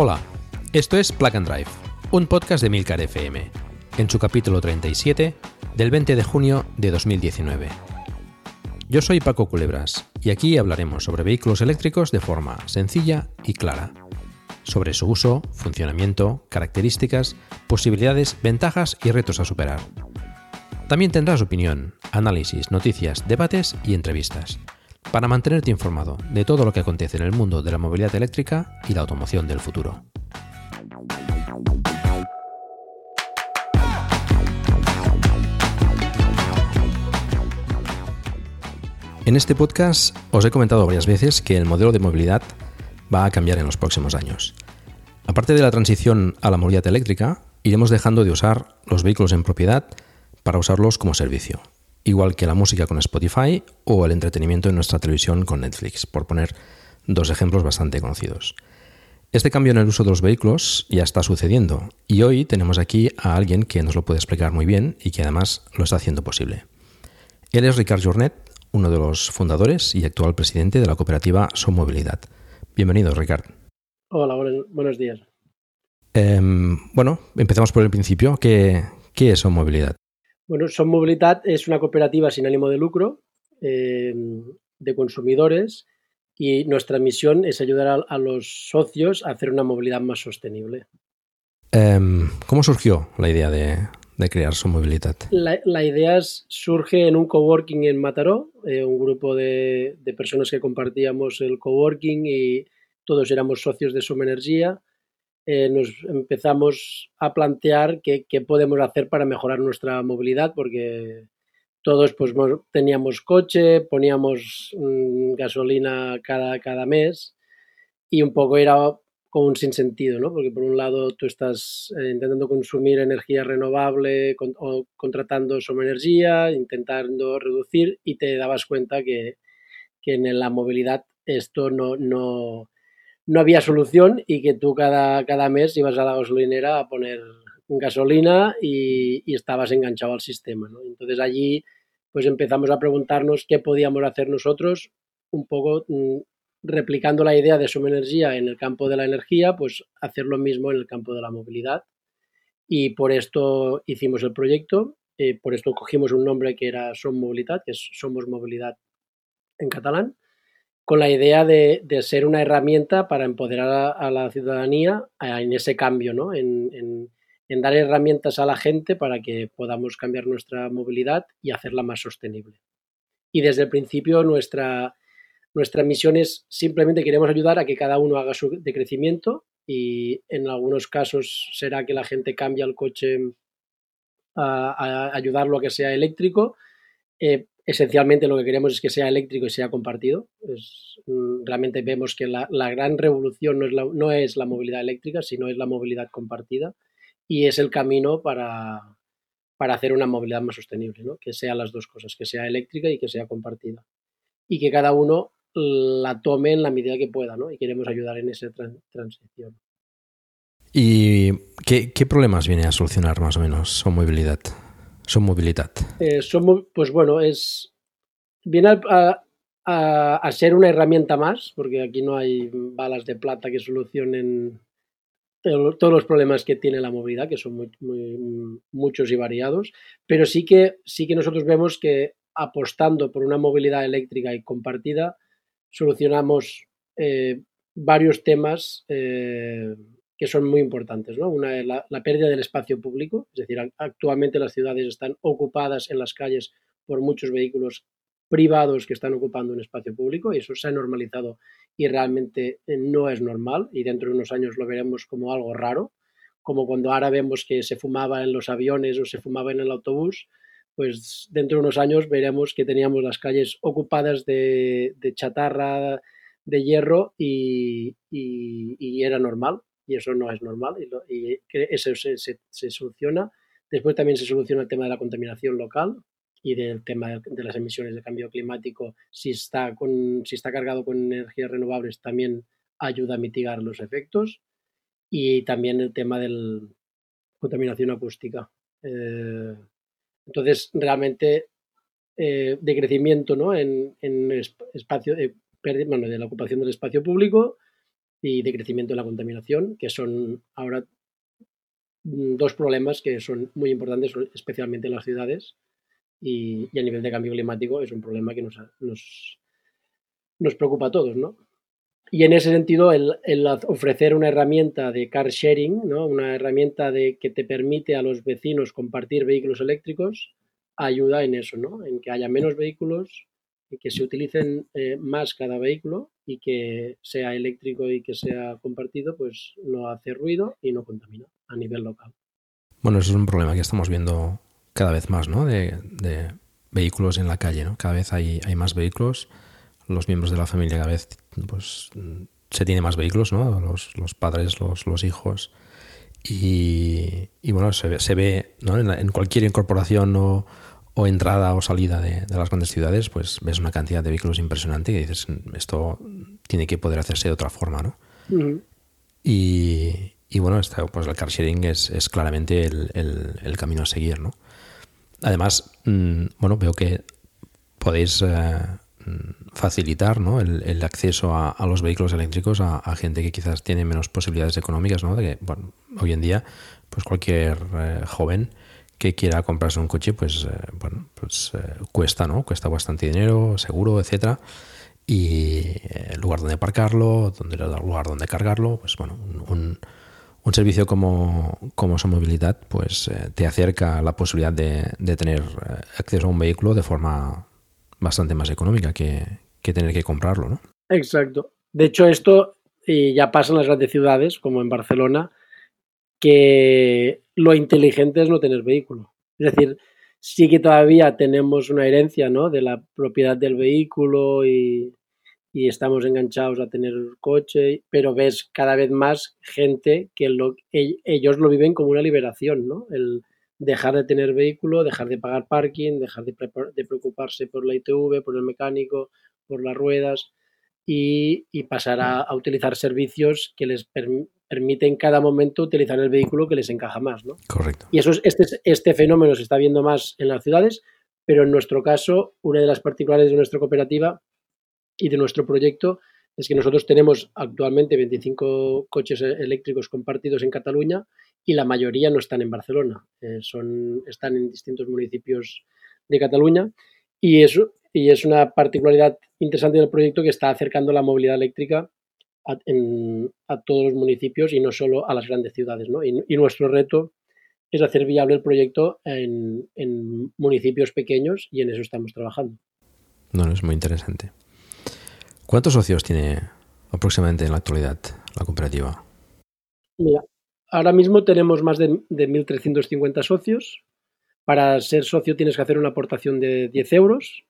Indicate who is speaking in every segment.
Speaker 1: Hola, esto es Plug and Drive, un podcast de Milcar FM, en su capítulo 37 del 20 de junio de 2019. Yo soy Paco Culebras y aquí hablaremos sobre vehículos eléctricos de forma sencilla y clara, sobre su uso, funcionamiento, características, posibilidades, ventajas y retos a superar. También tendrás opinión, análisis, noticias, debates y entrevistas para mantenerte informado de todo lo que acontece en el mundo de la movilidad eléctrica y la automoción del futuro. En este podcast os he comentado varias veces que el modelo de movilidad va a cambiar en los próximos años. Aparte de la transición a la movilidad eléctrica, iremos dejando de usar los vehículos en propiedad para usarlos como servicio, igual que la música con Spotify o el entretenimiento en nuestra televisión con Netflix, por poner dos ejemplos bastante conocidos. Este cambio en el uso de los vehículos ya está sucediendo y hoy tenemos aquí a alguien que nos lo puede explicar muy bien y que además lo está haciendo posible. Él es Ricard Jornet, uno de los fundadores y actual presidente de la cooperativa Son Movilidad. Bienvenido, Ricard.
Speaker 2: Hola, buenos, días.
Speaker 1: Em, bueno, empezamos por el principio. ¿Qué, qué es Son Movilidad?
Speaker 2: Bueno, Son Movilidad es una cooperativa sin ánimo de lucro eh, de consumidores y nuestra misión es ayudar a, los socios a hacer una movilidad más sostenible.
Speaker 1: Em, ¿Cómo surgió la idea de, crear Son Movilidad?
Speaker 2: La, idea surge en un coworking en Mataró, eh, un grupo de, de, personas que compartíamos el coworking y todos éramos socios de Soma Energía eh, nos empezamos a plantear qué, podemos hacer para mejorar nuestra movilidad, porque todos pues teníamos coche, poníamos mm, gasolina cada, cada mes y un poco era como un sinsentido, ¿no? Porque por un lado tú estás eh, intentando consumir energía renovable o contratando Soma Energía, intentando reducir y te dabas cuenta que, que en la movilidad esto no, no, no había solución y que tú cada, cada mes ibas a la gasolinera a poner gasolina y, estabas enganchado al sistema. Entonces allí pues empezamos a preguntarnos qué podíamos hacer nosotros, un poco mm, replicando la idea de Suma Energía en el campo de la energía, pues hacer lo mismo en el campo de la movilidad. Y por esto hicimos el proyecto, eh, por esto cogimos un nombre que era Som Movilidad, que es Somos Movilidad en catalán con la idea de, ser una herramienta para empoderar a, la ciudadanía en ese cambio, ¿no? En, dar herramientas a la gente para que podamos cambiar nuestra movilidad y hacerla más sostenible. Y desde el principio nuestra, nuestra misión es simplemente queremos ayudar a que cada uno haga su decrecimiento y en algunos casos será que la gente cambie el coche a, ayudarlo a que sea eléctrico. Eh, esencialmente lo que queremos es que sea eléctrico y sea compartido. Mm, realmente vemos que la, gran revolución no es la, no es la, movilidad eléctrica, sino es la movilidad compartida y es el camino para, para hacer una movilidad más sostenible, ¿no? que sean las dos cosas, que sea eléctrica y que sea compartida. Y que cada uno la tome en la medida que pueda, ¿no? Y queremos ayudar en esa transición.
Speaker 1: ¿Y qué problemas viene a solucionar más o menos su movilidad? Son movilidad.
Speaker 2: Eh, pues bueno, es viene a, ser una herramienta más, porque aquí no hay balas de plata que solucionen todos los problemas que tiene la movilidad, que son muy, muchos y variados, pero sí que, sí que nosotros vemos que apostando por una movilidad eléctrica y compartida, solucionamos eh, varios temas eh, que son muy importantes. ¿no? Una es la, pérdida del espacio público, es decir, actualmente las ciudades están ocupadas en las calles por muchos vehículos privados que están ocupando un espacio público y eso se ha normalizado y realmente eh, no es normal y dentro de unos años lo veremos como algo raro, como cuando ahora vemos que se fumaba en los aviones o se fumaba en el autobús, pues dentro de unos años veremos que teníamos las calles ocupadas de, chatarra de hierro y, era normal y eso no es normal y, eso se soluciona. Después también se soluciona el tema de la contaminación local, y del tema de las emisiones de cambio climático, si está, con, si está cargado con energías renovables, también ayuda a mitigar los efectos. Y también el tema de la contaminación acústica. Eh, entonces, realmente, eh, de crecimiento ¿no? en, en espacio, eh, bueno, de la ocupación del espacio público y de crecimiento de la contaminación, que son ahora mm, dos problemas que son muy importantes, especialmente en las ciudades, y, a nivel de cambio climático es un problema que nos, nos, nos preocupa a todos, ¿no? Y en ese sentido, el, el, ofrecer una herramienta de car sharing, ¿no? una herramienta de, que te permite a los vecinos compartir vehículos eléctricos, ayuda en eso, ¿no? en que haya menos vehículos y que se utilicen eh, más cada vehículo y que sea eléctrico y que sea compartido, pues no hace ruido y no contamina a nivel local.
Speaker 1: Bueno, eso es un problema que estamos viendo cada vez más, ¿no? De, vehículos en la calle, ¿no? Cada vez hay, hay, más vehículos. Los miembros de la familia cada vez, pues, se tiene más vehículos, ¿no? Los, los padres, los, los hijos. Y, y, bueno, se se ve ¿no? en, cualquier incorporación o, o, entrada o salida de, de, las grandes ciudades, pues ves una cantidad de vehículos impresionante y dices, esto tiene que poder hacerse de otra forma, ¿no? y, y, bueno, pues el car sharing es, es claramente el, el, el camino a seguir, ¿no? Además, mm, bueno, veo que podéis eh, mm, facilitar ¿no? el, acceso a, los vehículos eléctricos a, gente que quizás tiene menos posibilidades económicas, ¿no? De que, bueno, hoy en día, pues cualquier eh, joven que quiera comprarse un coche, pues, eh, bueno, pues cuesta, ¿no? Cuesta bastante dinero, seguro, etcétera. Y el lugar donde aparcarlo, donde, el lugar donde cargarlo, pues bueno, un un servicio como, como movilidad pues eh, te acerca la posibilidad de, tener eh, acceso a un vehículo de forma bastante más económica que, tener que comprarlo, ¿no?
Speaker 2: Exacto. De hecho, esto ya pasa en las grandes ciudades, como en Barcelona, que lo inteligente es no tener vehículo. Es decir, sí que todavía tenemos una herencia ¿no? de la propiedad del vehículo y, estamos enganchados a tener coche, pero ves cada vez más gente que lo, ellos lo viven como una liberación, ¿no? El dejar de tener vehículo, dejar de pagar parking, dejar de, preocuparse por la ITV, por el mecánico, por las ruedas y, pasar a, utilizar servicios que les permiten cada momento utilizar el vehículo que les encaja más, ¿no?
Speaker 1: Correcto.
Speaker 2: Y eso este, este fenómeno se está viendo más en las ciudades, pero en nuestro caso, una de las particulares de nuestra cooperativa y de nuestro proyecto es que nosotros tenemos actualmente 25 coches eléctricos compartidos en Cataluña y la mayoría no están en Barcelona, eh, son, están en distintos municipios de Cataluña y eso y es una particularidad interesante del proyecto que está acercando la movilidad eléctrica a, todos los municipios y no solo a las grandes ciudades. ¿no? Y, nuestro reto es hacer viable el proyecto en, en municipios pequeños y en eso estamos trabajando.
Speaker 1: No, es muy interesante. ¿Cuántos socios tiene aproximadamente en la actualidad la cooperativa?
Speaker 2: Mira, ahora mismo tenemos más de, 1.350 socios. Para ser socio tienes que hacer una aportación de 10 euros,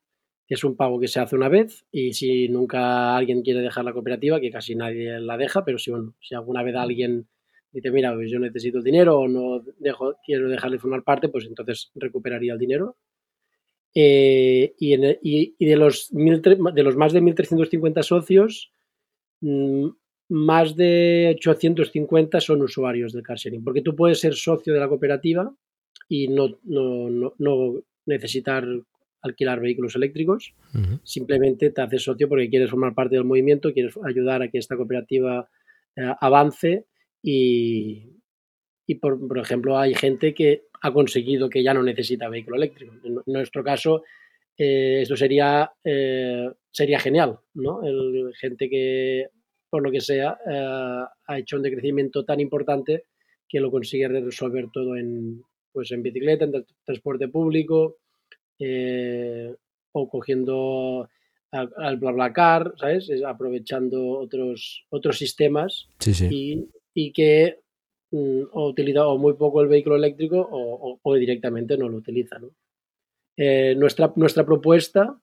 Speaker 2: que es un pago que se hace una vez. Y si nunca alguien quiere dejar la cooperativa, que casi nadie la deja, pero si, bueno, si alguna vez alguien dice, mira, pues yo necesito dinero o no quiero dejar de formar parte, pues entonces recuperaría el dinero. Eh, y, de, los de los más de 1.350 socios, mm, más de 850 son usuarios del car sharing, porque tú puedes ser socio de la cooperativa y no, necesitar alquilar vehículos eléctricos, simplemente te haces socio porque quieres formar parte del movimiento, quieres ayudar a que esta cooperativa eh, avance y, y por, por, ejemplo hay gente que ha conseguido que ya no necesita vehículo eléctrico. En nuestro caso, eh, esto sería, eh, sería genial, ¿no? El, gente que, por lo que sea, ha hecho un decrecimiento tan importante que lo consigue resolver todo en, pues en bicicleta, en transporte público, o cogiendo al BlaBlaCar, ¿sabes? aprovechando otros, otros sistemas Y, que mm, o utiliza o muy poco el vehículo eléctrico o, directamente no lo utiliza. Eh, nuestra, nuestra propuesta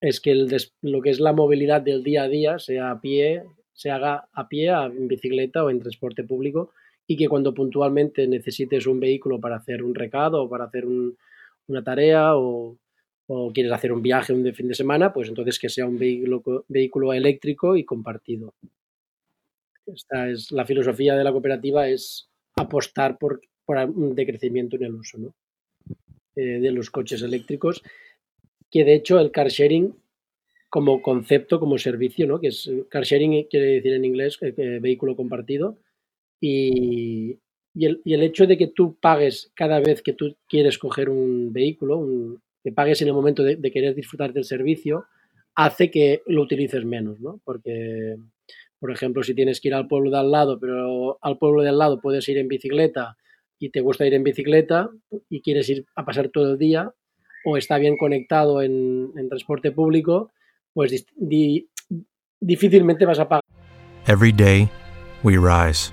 Speaker 2: es que el lo que es la movilidad del día a día sea a pie, se haga a pie, en bicicleta o en transporte público y que cuando puntualmente necesites un vehículo para hacer un recado o para hacer una tarea o, quieres hacer un viaje un fin de semana, pues entonces que sea un vehículo, vehículo eléctrico y compartido. Esta es la filosofía de la cooperativa, es apostar por, un decrecimiento en el uso eh, de los coches eléctricos, que de hecho el car sharing como concepto, como servicio, ¿no? que es car sharing quiere decir en inglés eh, eh, vehículo compartido, y, el, hecho de que tú pagues cada vez que tú quieres coger un vehículo, que pagues en el momento de, querer disfrutar del servicio, hace que lo utilices menos, ¿no? Porque, por ejemplo, si tienes que ir al pueblo de al lado, pero al pueblo de al lado puedes ir en bicicleta y te gusta ir en bicicleta y quieres ir a pasar todo el día, o está bien conectado en, transporte público, pues difícilmente vas a pagar.
Speaker 3: Every day we rise.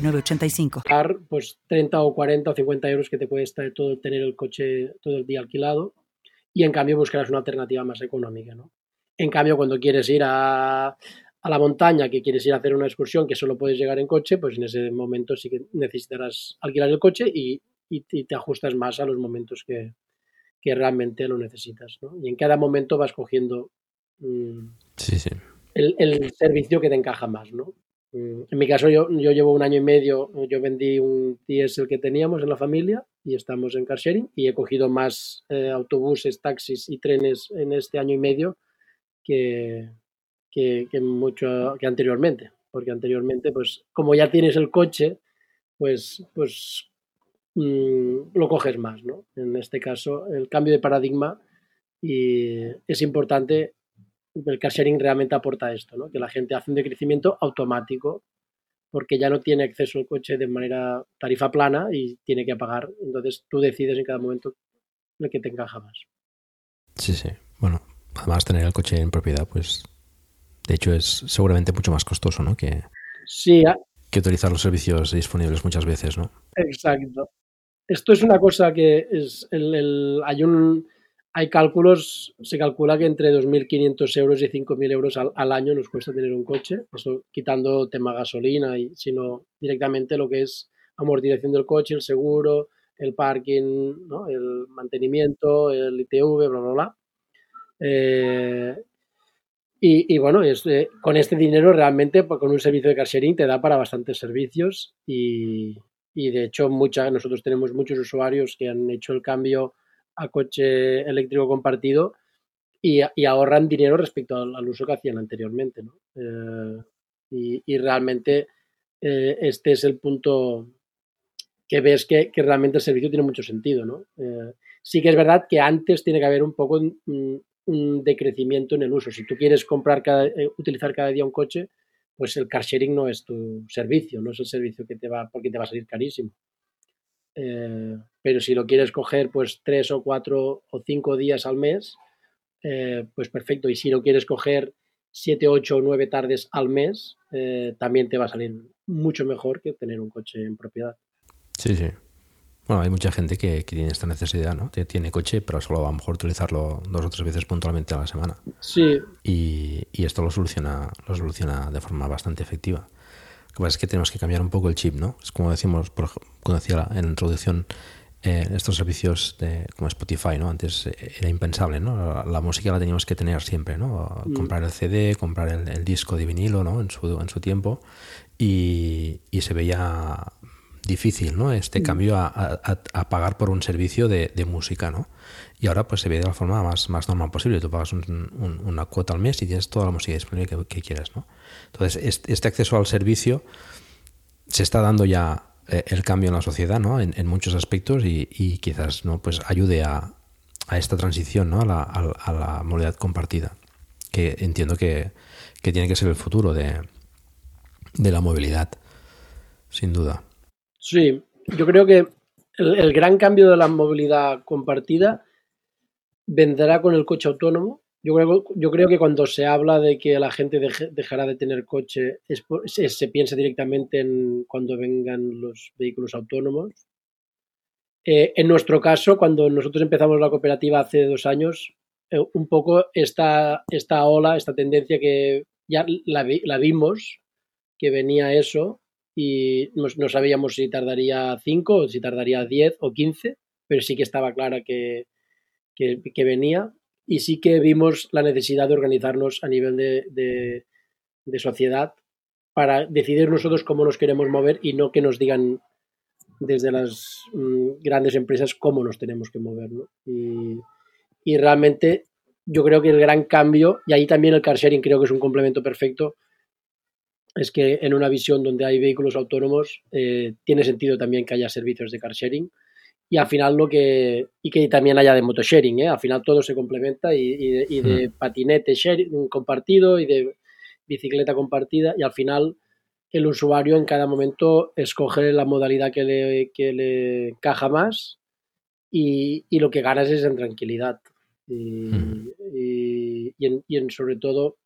Speaker 4: 985.
Speaker 2: Pues 30 o 40 o 50 euros que te puede estar todo, tener el coche todo el día alquilado y en cambio buscarás una alternativa más económica. ¿no? En cambio, cuando quieres ir a, a la montaña, que quieres ir a hacer una excursión que solo puedes llegar en coche, pues en ese momento sí que necesitarás alquilar el coche y, y, te ajustas más a los momentos que, que realmente lo necesitas. ¿no? Y en cada momento vas cogiendo mm,
Speaker 1: sí, sí.
Speaker 2: El, el, servicio que te encaja más. ¿no? Mm, en mi caso, yo, yo llevo un año y medio, yo vendí un el que teníamos en la familia y estamos en car sharing y he cogido más eh, autobuses, taxis y trenes en este año y medio que, que, mucho que anteriormente. Porque anteriormente, pues como ya tienes el coche, pues, pues mm, lo coges más, ¿no? En este caso, el cambio de paradigma y es importante el car sharing realmente aporta esto, ¿no? que la gente hace un decrecimiento automático porque ya no tiene acceso al coche de manera tarifa plana y tiene que pagar. Entonces tú decides en cada momento el que te encaja más.
Speaker 1: Sí, sí. Bueno, además tener el coche en propiedad, pues de hecho es seguramente mucho más costoso, ¿no? Que,
Speaker 2: sí,
Speaker 1: que utilizar los servicios disponibles muchas veces, ¿no?
Speaker 2: Exacto. Esto es una cosa que es el hay un hay cálculos, se calcula que entre 2.500 euros y 5.000 euros al, año nos cuesta tener un coche, eso quitando tema gasolina, y sino directamente lo que es amortización del coche, el seguro, el parking, el mantenimiento, el ITV, bla, bla, bla. Eh, y, bueno, eh, con este dinero realmente, pues, con un servicio de car te da para bastantes servicios y, de hecho mucha, nosotros tenemos muchos usuarios que han hecho el cambio a coche eléctrico compartido y, ahorran dinero respecto al, uso que hacían anteriormente. ¿no? Eh, y, realmente eh, este es el punto que ves que, realmente el servicio tiene mucho sentido. ¿no? Eh, sí que es verdad que antes tiene que haber un poco un, decrecimiento en el uso. Si tú quieres comprar cada, utilizar cada día un coche, pues el car sharing no es tu servicio, no es el servicio que te va, porque te va a salir carísimo. Eh, pero si lo quieres coger pues tres o cuatro o cinco días al mes, eh, pues perfecto. Y si lo quieres coger siete, ocho o nueve tardes al mes, eh, también te va a salir mucho mejor que tener un coche en propiedad.
Speaker 1: Sí, sí. Bueno, hay mucha gente que, tiene esta necesidad, ¿no? Tiene coche, pero solo va a lo mejor utilizarlo dos o tres veces puntualmente a la semana.
Speaker 2: Sí.
Speaker 1: Y, esto lo soluciona, lo soluciona de forma bastante efectiva. Lo que pasa es que tenemos que cambiar un poco el chip, ¿no? Es como decimos, por, cuando decía en la introducción, eh, estos servicios de, como Spotify, ¿no? Antes eh, era impensable, ¿no? La, música la teníamos que tener siempre, ¿no? Mm. Comprar el CD, comprar el, disco de vinilo, ¿no? En su, en su tiempo. Y, y se veía difícil, ¿no? Este mm. cambio a, pagar por un servicio de, música, ¿no? Y ahora pues se ve de la forma más, más normal posible. Tú pagas una cuota al mes y tienes toda la música disponible que, quieras, ¿no? Entonces, este, acceso al servicio se está dando ya eh, el cambio en la sociedad, ¿no? En, muchos aspectos y, quizás, ¿no? Pues ayude a, esta transición, ¿no? A la, a la, movilidad compartida, que entiendo que, tiene que ser el futuro de, de la movilidad, sin duda.
Speaker 2: Sí, yo creo que el, gran cambio de la movilidad compartida vendrá con el coche autónomo. Yo creo, yo creo que cuando se habla de que la gente dejará de tener coche, se piensa directamente en cuando vengan los vehículos autónomos. Eh, en nuestro caso, cuando nosotros empezamos la cooperativa hace dos años, eh, un poco esta, esta ola, esta tendencia que ya la, vimos, que venía eso, y no, sabíamos si tardaría 5 o si tardaría 10 o 15, pero sí que estaba clara que, que, venía y sí que vimos la necesidad de organizarnos a nivel de, de, sociedad para decidir nosotros cómo nos queremos mover y no que nos digan desde las mm, grandes empresas cómo nos tenemos que mover. ¿no? Y, y, realmente yo creo que el gran cambio, y ahí también el car sharing creo que es un complemento perfecto, es que en una visión donde hay vehículos autónomos eh, tiene sentido también que haya servicios de car sharing y al final lo que y que también haya de motosharing, ¿eh? al final todo se complementa y, de, hmm. patinete sharing, compartido y de bicicleta compartida y al final el usuario en cada momento escoge la modalidad que le, que le encaja más y, lo que ganas es en tranquilidad y, hmm. en, sobre todo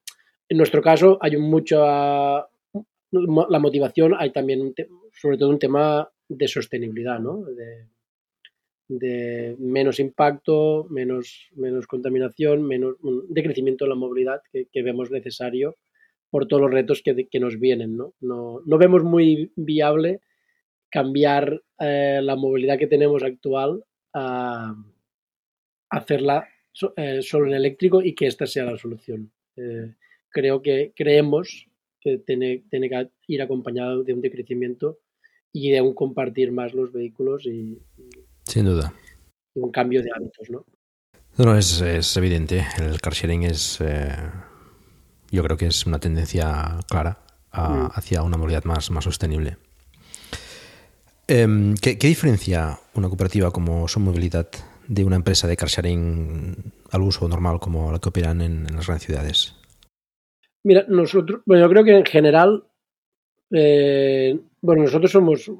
Speaker 2: en nuestro caso hay mucho la motivación, hay también sobre todo un tema de sostenibilidad, ¿no? De, menos impacto, menos, menos contaminación, menos de crecimiento de la movilidad que, vemos necesario por todos los retos que, nos vienen. ¿no? No, vemos muy viable cambiar eh, la movilidad que tenemos actual a, hacerla eh, solo en eléctrico y que esta sea la solución. Eh, creo que creemos que tiene, tiene que ir acompañado de un decrecimiento y de un compartir más los vehículos y,
Speaker 1: sin duda
Speaker 2: un cambio de hábitos, ¿no?
Speaker 1: No, es, es evidente. El car sharing es, eh, yo creo que es una tendencia clara mm. hacia una movilidad más, más sostenible. Em, ¿qué, diferencia una cooperativa como Son Movilidad de una empresa de car sharing al uso normal como la que operan en, en las grandes ciudades?
Speaker 2: Mira, nosotros, bueno, yo creo que en general, eh, bueno, nosotros somos,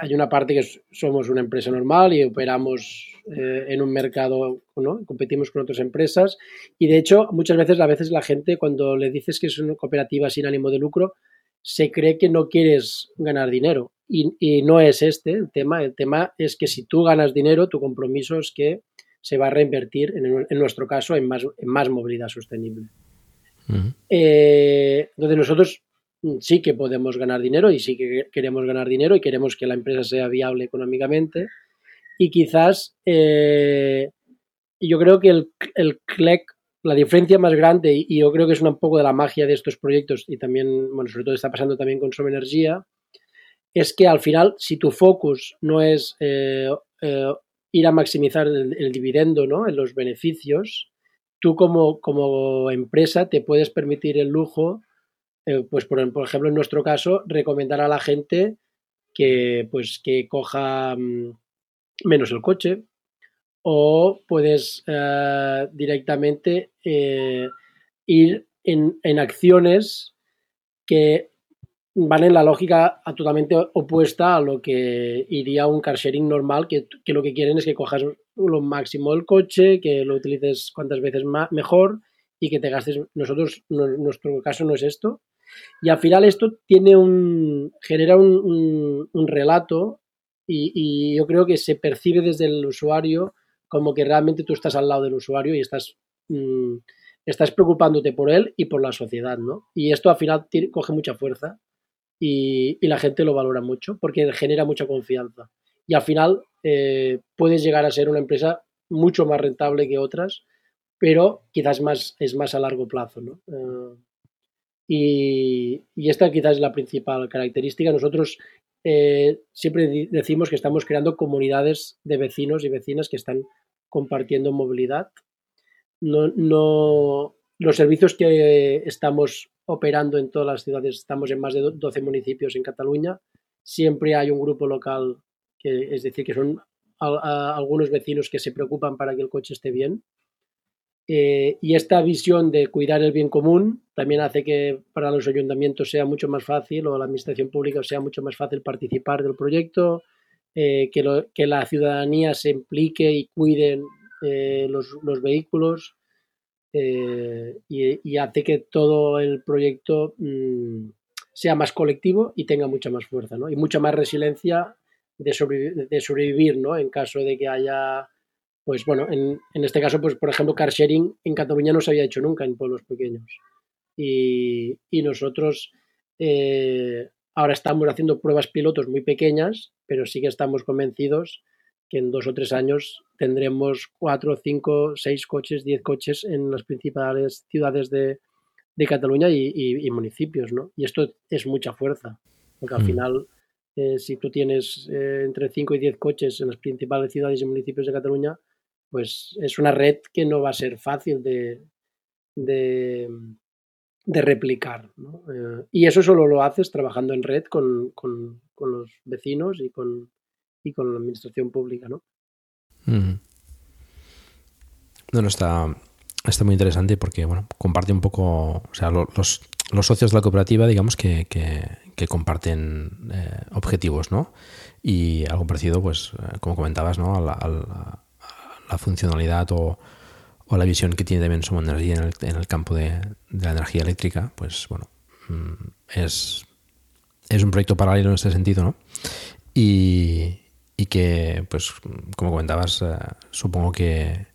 Speaker 2: hay una parte que somos una empresa normal y operamos eh, en un mercado, ¿no? competimos con otras empresas y de hecho muchas veces, a veces la gente cuando le dices que es una cooperativa sin ánimo de lucro, se cree que no quieres ganar dinero y, no es este el tema, el tema es que si tú ganas dinero, tu compromiso es que se va a reinvertir, en, en nuestro caso, en más, en más movilidad sostenible. Eh, entonces nosotros sí que podemos ganar dinero y sí que queremos ganar dinero y queremos que la empresa sea viable económicamente. Y quizás eh, yo creo que el, el CLEC, la diferencia más grande, y yo creo que es un poco de la magia de estos proyectos, y también, bueno, sobre todo está pasando también con Som Energía, es que al final, si tu focus no es eh, ir a maximizar el, el, dividendo, ¿no? En los beneficios, tú como, como empresa te puedes permitir el lujo, eh, pues por, ejemplo en nuestro caso, recomendar a la gente que pues que coja mm, menos el coche o puedes eh, directamente eh, ir en, en, acciones que van en la lógica totalmente opuesta a lo que iría un car sharing normal, que, lo que quieren es que cojas lo máximo del coche, que lo utilices cuantas veces mejor y que te gastes. Nosotros, nuestro caso no es esto. Y al final esto genera un, relato y, yo creo que se percibe desde el usuario como que realmente tú estás al lado del usuario y estás, mm, estás preocupándote por él y por la sociedad, ¿no? Y esto al final coge mucha fuerza y, la gente lo valora mucho porque genera mucha confianza. Y al final eh, puedes llegar a ser una empresa mucho más rentable que otras, pero quizás más, es más a largo plazo, ¿no? Eh, y, esta quizás es la principal característica. Nosotros eh, siempre decimos que estamos creando comunidades de vecinos y vecinas que están compartiendo movilidad. No, no, los servicios que estamos operando en todas las ciudades, estamos en más de 12 municipios en Cataluña, siempre hay un grupo local, que, es decir, que son algunos vecinos que se preocupan para que el coche esté bien eh, y esta visión de cuidar el bien común también hace que para los ayuntamientos sea mucho más fácil o la administración pública sea mucho más fácil participar del proyecto, eh, que, que, la ciudadanía se implique y cuiden eh, los, los, vehículos y, hace que todo el proyecto mm, sea más colectivo y tenga mucha más fuerza ¿no? y mucha más resiliencia de, de sobrevivir ¿no? en caso de que haya pues bueno, en, en, este caso, pues por ejemplo, car sharing en Cataluña no se había hecho nunca en pueblos pequeños. Y, y nosotros eh, ahora estamos haciendo pruebas pilotos muy pequeñas, pero sí que estamos convencidos que en dos o tres años tendremos cuatro, cinco, seis coches, diez coches en las principales ciudades de, de Cataluña y, y, municipios, ¿no? Y esto es mucha fuerza, porque al mm. final, eh, si tú tienes eh, entre cinco y diez coches en las principales ciudades y municipios de Cataluña, pues es una red que no va a ser fácil de, de, replicar. Eh, y eso solo lo haces trabajando en red con, los vecinos y con, y con la administración pública. ¿no?
Speaker 1: Bueno, está, está muy interesante porque bueno, comparte un poco, o sea, los, los socios de la cooperativa, digamos que, que, comparten eh, objetivos, ¿no? Y algo parecido, pues, eh, como comentabas, ¿no? La funcionalidad o, la visión que tiene también su Energía en el, campo de, la energía eléctrica, pues bueno, mm, es, es un proyecto paralelo en este sentido, ¿no? Y, que, pues, como comentabas, eh, supongo que,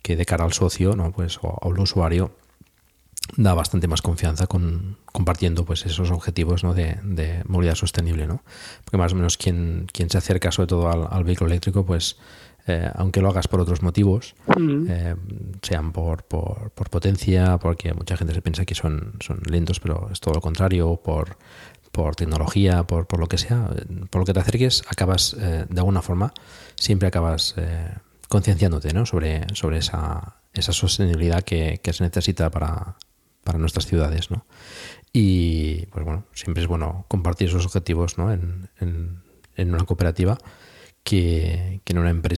Speaker 1: que, de cara al socio, ¿no? Pues, o, al usuario, da bastante más confianza con compartiendo pues esos objetivos ¿no? de, de, movilidad sostenible, ¿no? Porque más o menos quien, quien se acerca sobre todo al, al vehículo eléctrico, pues eh, aunque lo hagas por otros motivos, eh, sean por, por, potencia, porque mucha gente se piensa que son, son lentos, pero es todo lo contrario, por, por tecnología, por, por lo que sea, por lo que te acerques, acabas eh, de alguna forma, siempre acabas concienciándote ¿no? sobre, sobre esa, esa sostenibilidad que, que, se necesita para, para nuestras ciudades. ¿no? Y pues bueno, siempre es bueno compartir esos objetivos ¿no? en, en, en una cooperativa que, que en una empresa.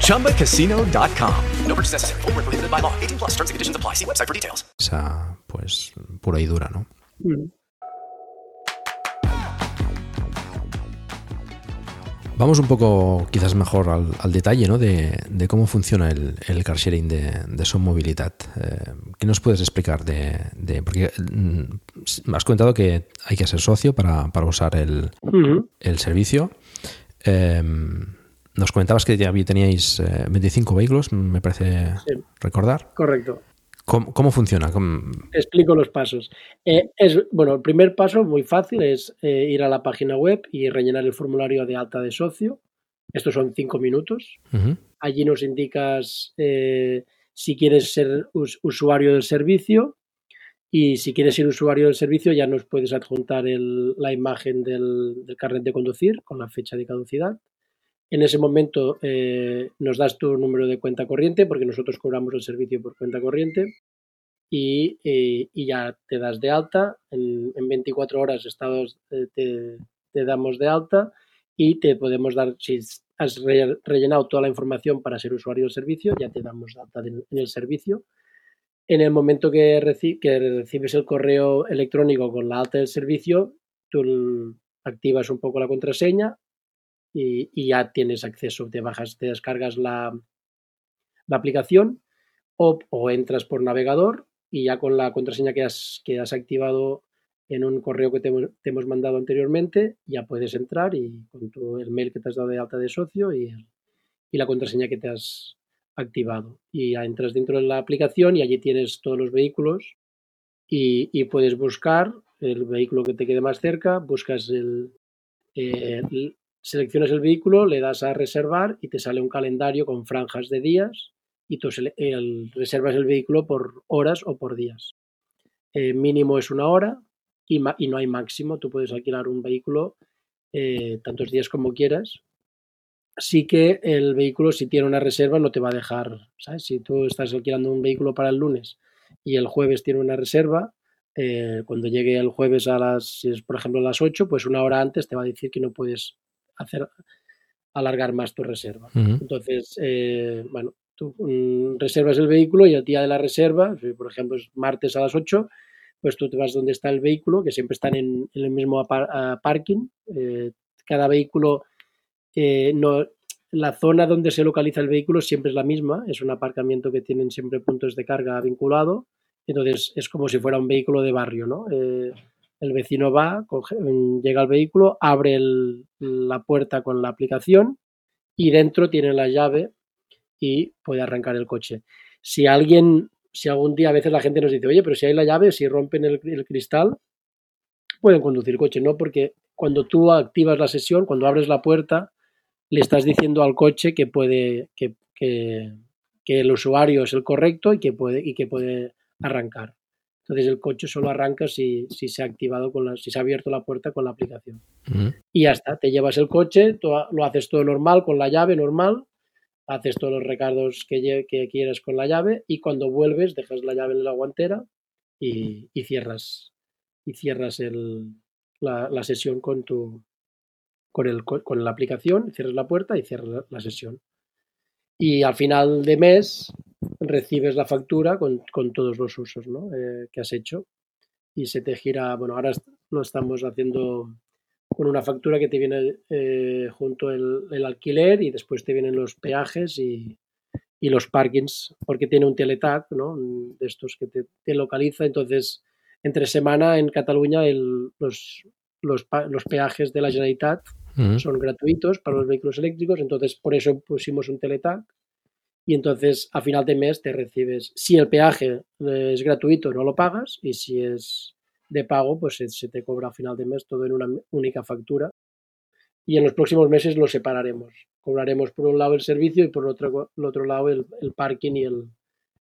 Speaker 5: ChumbaCasino.com. No purchase necessary. Full prohibited by law. 18 plus terms and conditions apply. See website for details.
Speaker 1: Esa, pues, pura y dura, ¿no? Mm. Vamos un poco quizás mejor al, detalle ¿no? de, cómo funciona el, el car sharing de, de Son Movilidad. Eh, ¿Qué nos puedes explicar de, porque mm, has comentado que hay que ser socio para, usar el, servicio. Em, nos comentabas que ya teníais 25 eh, vehículos, me parece recordar.
Speaker 2: Correcto.
Speaker 1: ¿Cómo, funciona?
Speaker 2: Explico los pasos. Eh, es, bueno, el primer paso, muy fácil, es eh, ir a la página web y rellenar el formulario de alta de socio. Estos son cinco minutos. Allí nos indicas eh, si quieres ser usuario del servicio y si quieres ser usuario del servicio ya nos puedes adjuntar la imagen del, carnet de conducir con la fecha de caducidad. En ese momento eh, nos das tu número de cuenta corriente porque nosotros cobramos el servicio por cuenta corriente y, eh, ya te das de alta. En, 24 horas estados, eh, te, damos de alta y te podemos dar, si has rellenado toda la información para ser usuario del servicio, ya te damos de alta en el servicio en el momento que, recibes el correo electrónico con la alta del servicio, tú activas un poco la contraseña y, ya tienes acceso, te bajas, te descargas la, aplicación o, entras por navegador y ya con la contraseña que has, que has activado en un correo que te, hemos mandado anteriormente, ya puedes entrar y con tu, el mail que te has dado de alta de socio y, y la contraseña que te has, activado. Y ya entras dentro de la aplicación y allí tienes todos los vehículos y, puedes buscar el vehículo que te quede más cerca, buscas eh, el, seleccionas el vehículo, le das a reservar y te sale un calendario con franjas de días y tú reservas el vehículo por horas o por días. Mínimo es una hora y, no hay máximo. Tú puedes alquilar un vehículo eh, tantos días como quieras sí que el vehículo, si tiene una reserva, no te va a dejar. Si tú estás alquilando un vehículo para el lunes y el jueves tiene una reserva, eh, cuando llegue el jueves a las, por ejemplo a las 8, pues una hora antes te va a decir que no puedes hacer alargar más tu reserva. Entonces, eh, bueno, tú mm, reservas el vehículo y el día de la reserva, por ejemplo es martes a las 8, pues tú te vas donde está el vehículo, que siempre están en, el mismo parking. Eh, cada vehículo eh, no, la zona donde se localiza el vehículo siempre es la misma, es un aparcamiento que tienen siempre puntos de carga vinculado, entonces es como si fuera un vehículo de barrio, ¿no? Eh, el vecino va, llega al vehículo, abre la puerta con la aplicación y dentro tiene la llave y puede arrancar el coche. Si alguien, si algún día a veces la gente nos dice, oye, pero si hay la llave, si rompen el, cristal, pueden conducir coche, ¿no? Porque cuando tú activas la sesión, cuando abres la puerta, le estás diciendo al coche que puede, que, el usuario es el correcto y que puede, y que puede arrancar. Entonces el coche solo arranca si, si se ha activado con la, si se ha abierto la puerta con la aplicación. Y ya está, te llevas el coche, lo haces todo normal con la llave normal, haces todos los recargos que, que quieras con la llave y cuando vuelves dejas la llave en la guantera y, cierras y cierras el, la, la, sesión con tu, con, el, con la aplicación, cierras la puerta y cierras la, sesión. Y al final de mes recibes la factura con, todos los usos eh, que has hecho y se te gira, bueno, ahora lo estamos haciendo con una factura que te viene eh, junto el, el, alquiler y después te vienen los peajes y, y, los parkings, porque tiene un teletag, ¿no? De estos que te, te localiza. Entonces, entre semana en Cataluña el, los, los, los, peajes de la Generalitat son gratuitos para los vehículos eléctricos, entonces por eso pusimos un teletag y entonces a final de mes te recibes, si el peaje es gratuito no lo pagas y si es de pago pues se, te cobra a final de mes todo en una única factura y en los próximos meses lo separaremos. Cobraremos por un lado el servicio y por otro, el otro lado el, parking y el,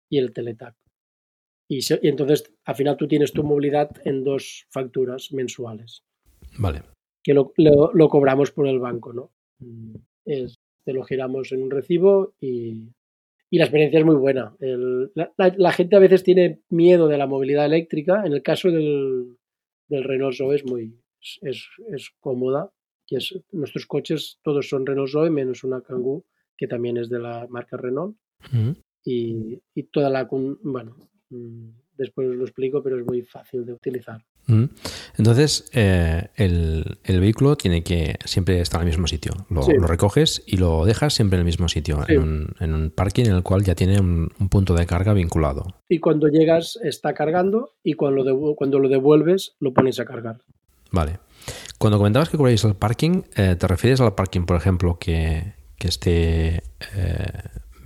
Speaker 2: y el teletag. Y, y, entonces al final tú tienes tu movilidad en dos facturas mensuales.
Speaker 1: Vale
Speaker 2: que lo, cobramos por el banco, ¿no? Mm. Es, te lo giramos en un recibo y, la experiencia es muy buena. la, gente a veces tiene miedo de la movilidad eléctrica. En el caso del, Renault Zoe es muy es, cómoda. Que es, nuestros coches todos son Renault Zoe menos una Kangoo que también es de la marca Renault. y, y, toda la bueno mm, después os lo explico, pero es muy fácil de utilizar.
Speaker 1: Entonces, eh, el, vehículo tiene que siempre estar en el mismo sitio. Lo, recoges y lo dejas siempre en el mismo sitio, en, un, parking en el cual ya tiene un, punto de carga vinculado.
Speaker 2: Y cuando llegas está cargando y cuando lo, cuando lo devuelves lo pones a cargar.
Speaker 1: Vale. Cuando comentabas que cobráis el parking, eh, ¿te refieres al parking, por ejemplo, que, esté... Eh,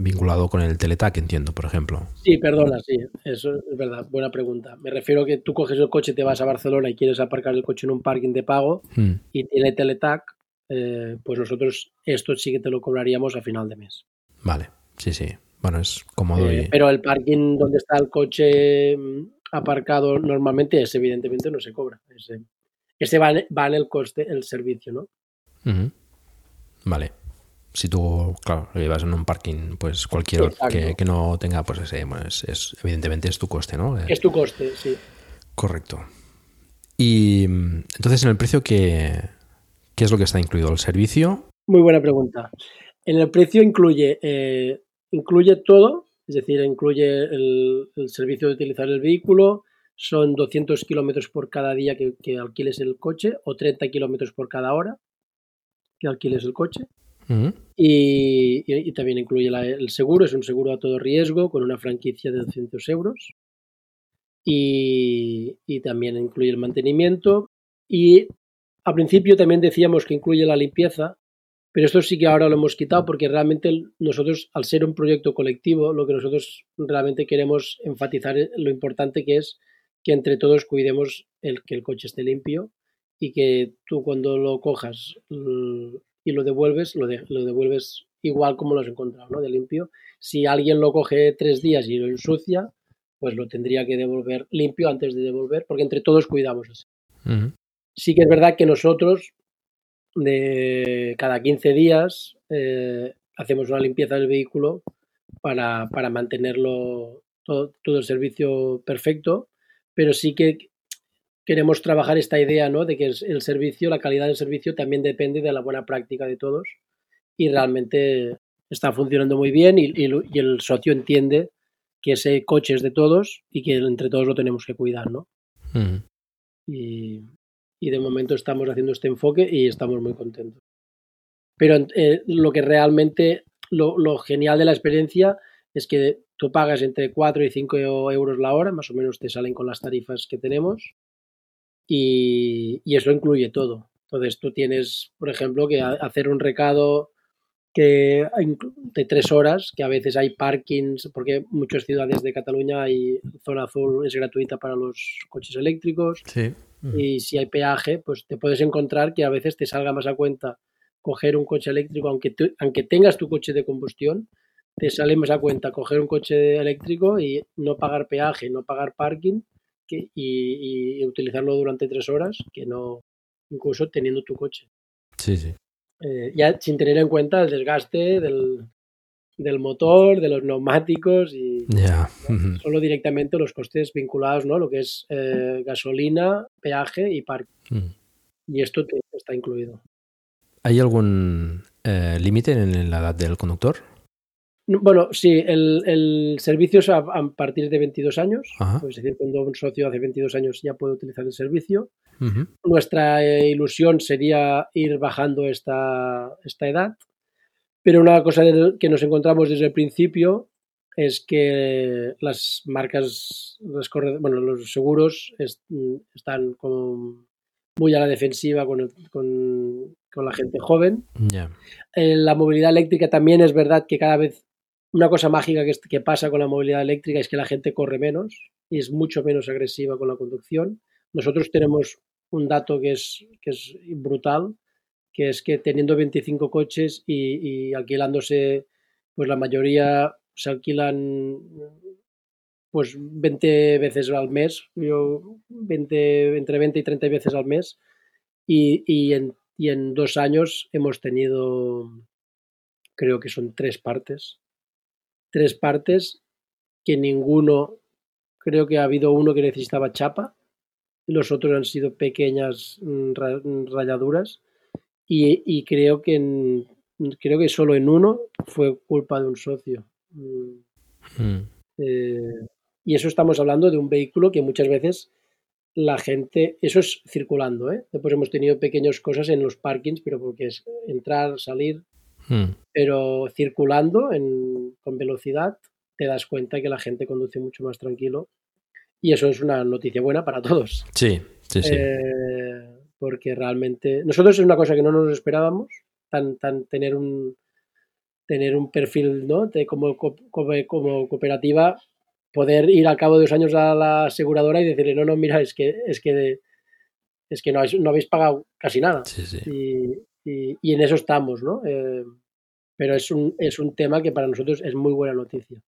Speaker 1: vinculado con el Teletac, entiendo, por ejemplo.
Speaker 2: Sí, perdona, sí, eso es verdad, buena pregunta. Me refiero a que tú coges el coche, te vas a Barcelona y quieres aparcar el coche en un parking de pago hmm. y tiene Teletac, eh, pues nosotros esto sí que te lo cobraríamos a final de mes.
Speaker 1: Vale, sí, sí. bueno, es cómodo.
Speaker 2: Eh,
Speaker 1: y...
Speaker 2: Pero el parking donde está el coche mm, aparcado normalmente es evidentemente no se cobra. Ese, ese va, en, va en el coste, el servicio, ¿no?
Speaker 1: Vale. Si tú, claro, lo llevas en un parking, pues cualquier hor-
Speaker 2: Exacto.
Speaker 1: que, que no tenga, pues ese, bueno, es, es- evidentemente es tu coste, ¿no?
Speaker 2: Es tu coste, sí.
Speaker 1: Correcto. Y entonces en el precio, ¿qué, qué es lo que está incluido? ¿El servicio?
Speaker 2: Muy buena pregunta. En el precio incluye, eh, incluye todo, es decir, incluye el, el servicio de utilizar el vehículo, son 200 kilómetros por cada día que, que alquiles el coche o 30 kilómetros por cada hora que alquiles el coche. Y, también incluye la- el seguro, es un seguro a todo riesgo con una franquicia de 200 euros. Y, también incluye el mantenimiento. Y al principio también decíamos que incluye la limpieza, pero esto sí que ahora lo hemos quitado porque realmente nosotros, al ser un proyecto colectivo, lo que nosotros realmente queremos enfatizar es lo importante que es que entre todos cuidemos el que el coche esté limpio y que tú cuando lo cojas y lo devuelves, lo, de- lo devuelves igual como lo has encontrado, ¿no? De limpio. Si alguien lo coge tres días y lo ensucia, pues lo tendría que devolver limpio antes de devolver, porque entre todos cuidamos.
Speaker 1: Ujú.
Speaker 2: Sí que es verdad que nosotros de cada 15 días eh, hacemos una limpieza del vehículo para, para mantenerlo todo, todo el servicio perfecto, pero sí que queremos trabajar esta idea ¿no? de que el servicio, la calidad del servicio también depende de la buena práctica de todos y realmente está funcionando muy bien y, y y el socio entiende que ese coche es de todos y que entre todos lo tenemos que cuidar, ¿no?
Speaker 1: Ujú.
Speaker 2: y, y de momento estamos haciendo este enfoque y estamos muy contentos. Pero eh, lo que realmente, lo, lo genial de la experiencia es que tú pagas entre 4 y 5 euros la hora, más o menos te salen con las tarifas que tenemos, y, y eso incluye todo. Entonces tú tienes, por ejemplo, que ha- hacer un recado que de tres horas, que a veces hay parkings, porque en muchas ciudades de Cataluña hay zona azul, es gratuita para los coches eléctricos,
Speaker 1: Sí.
Speaker 2: y si hay peaje, pues te puedes encontrar que a veces te salga más a cuenta coger un coche eléctrico, aunque, aunque tengas tu coche de combustión, te sale más a cuenta coger un coche eléctrico y no pagar peaje, no pagar parking que- y, y utilizarlo durante tres horas que no, incluso teniendo tu coche.
Speaker 1: Sí, sí.
Speaker 2: Eh, ya sin tener en cuenta el desgaste del, del motor, de los neumáticos y.
Speaker 1: Ujú.
Speaker 2: solo directamente los costes vinculados, ¿no? Lo que es eh, gasolina, peaje y parking.
Speaker 1: Mm.
Speaker 2: Y esto te- está incluido.
Speaker 1: ¿Hay algún eh, límite en la edad del conductor?
Speaker 2: No, Bueno, sí, el, el servicio es a, a partir de 22 años. Es decir, cuando un socio hace 22 años ya puede utilizar el servicio. Nuestra eh, ilusión sería ir bajando esta, esta edad. Pero una cosa de- que nos encontramos desde el principio es que las marcas, las corre- bueno, los seguros es- están como muy a la defensiva con, el- con- con la gente joven. Eh, la movilidad eléctrica también es verdad que cada vez una cosa mágica que, pasa con la movilidad eléctrica es que la gente corre menos y es mucho menos agresiva con la conducción. Nosotros tenemos un dato que es, brutal, que es que teniendo 25 coches y, alquilándose, pues la mayoría se alquilan pues 20 veces al mes, yo 20, entre 20 y 30 veces al mes, y en dos años hemos tenido, creo que son tres partes, tres partes que ninguno, creo que ha habido uno que necesitaba chapa, y los otros han sido pequeñas mm, ra- rayaduras, y, y creo que en- creo que solo en uno fue culpa de un socio. Mm,
Speaker 1: Mm.
Speaker 2: eh, y eso estamos hablando de un vehículo que muchas veces la gente, eso es circulando, ¿eh? Después hemos tenido pequeñas cosas en los parkings, pero porque es entrar, salir,
Speaker 1: Mm.
Speaker 2: pero circulando en- con velocidad te das cuenta que la gente conduce mucho más tranquilo y eso es una noticia buena para todos.
Speaker 1: Sí, sí, sí.
Speaker 2: Eh, porque realmente nosotros es una cosa que no nos esperábamos, tan, tan tener un tener un perfil ¿no? de como, co- como, como cooperativa, poder ir al cabo de dos años a la aseguradora y decirle, no, no, mira, es que es que es que no, habéis- no habéis pagado casi nada.
Speaker 1: Sí, sí.
Speaker 2: Y, y- y en eso estamos, ¿no? Eh, pero es un, es un tema que para nosotros es muy buena noticia.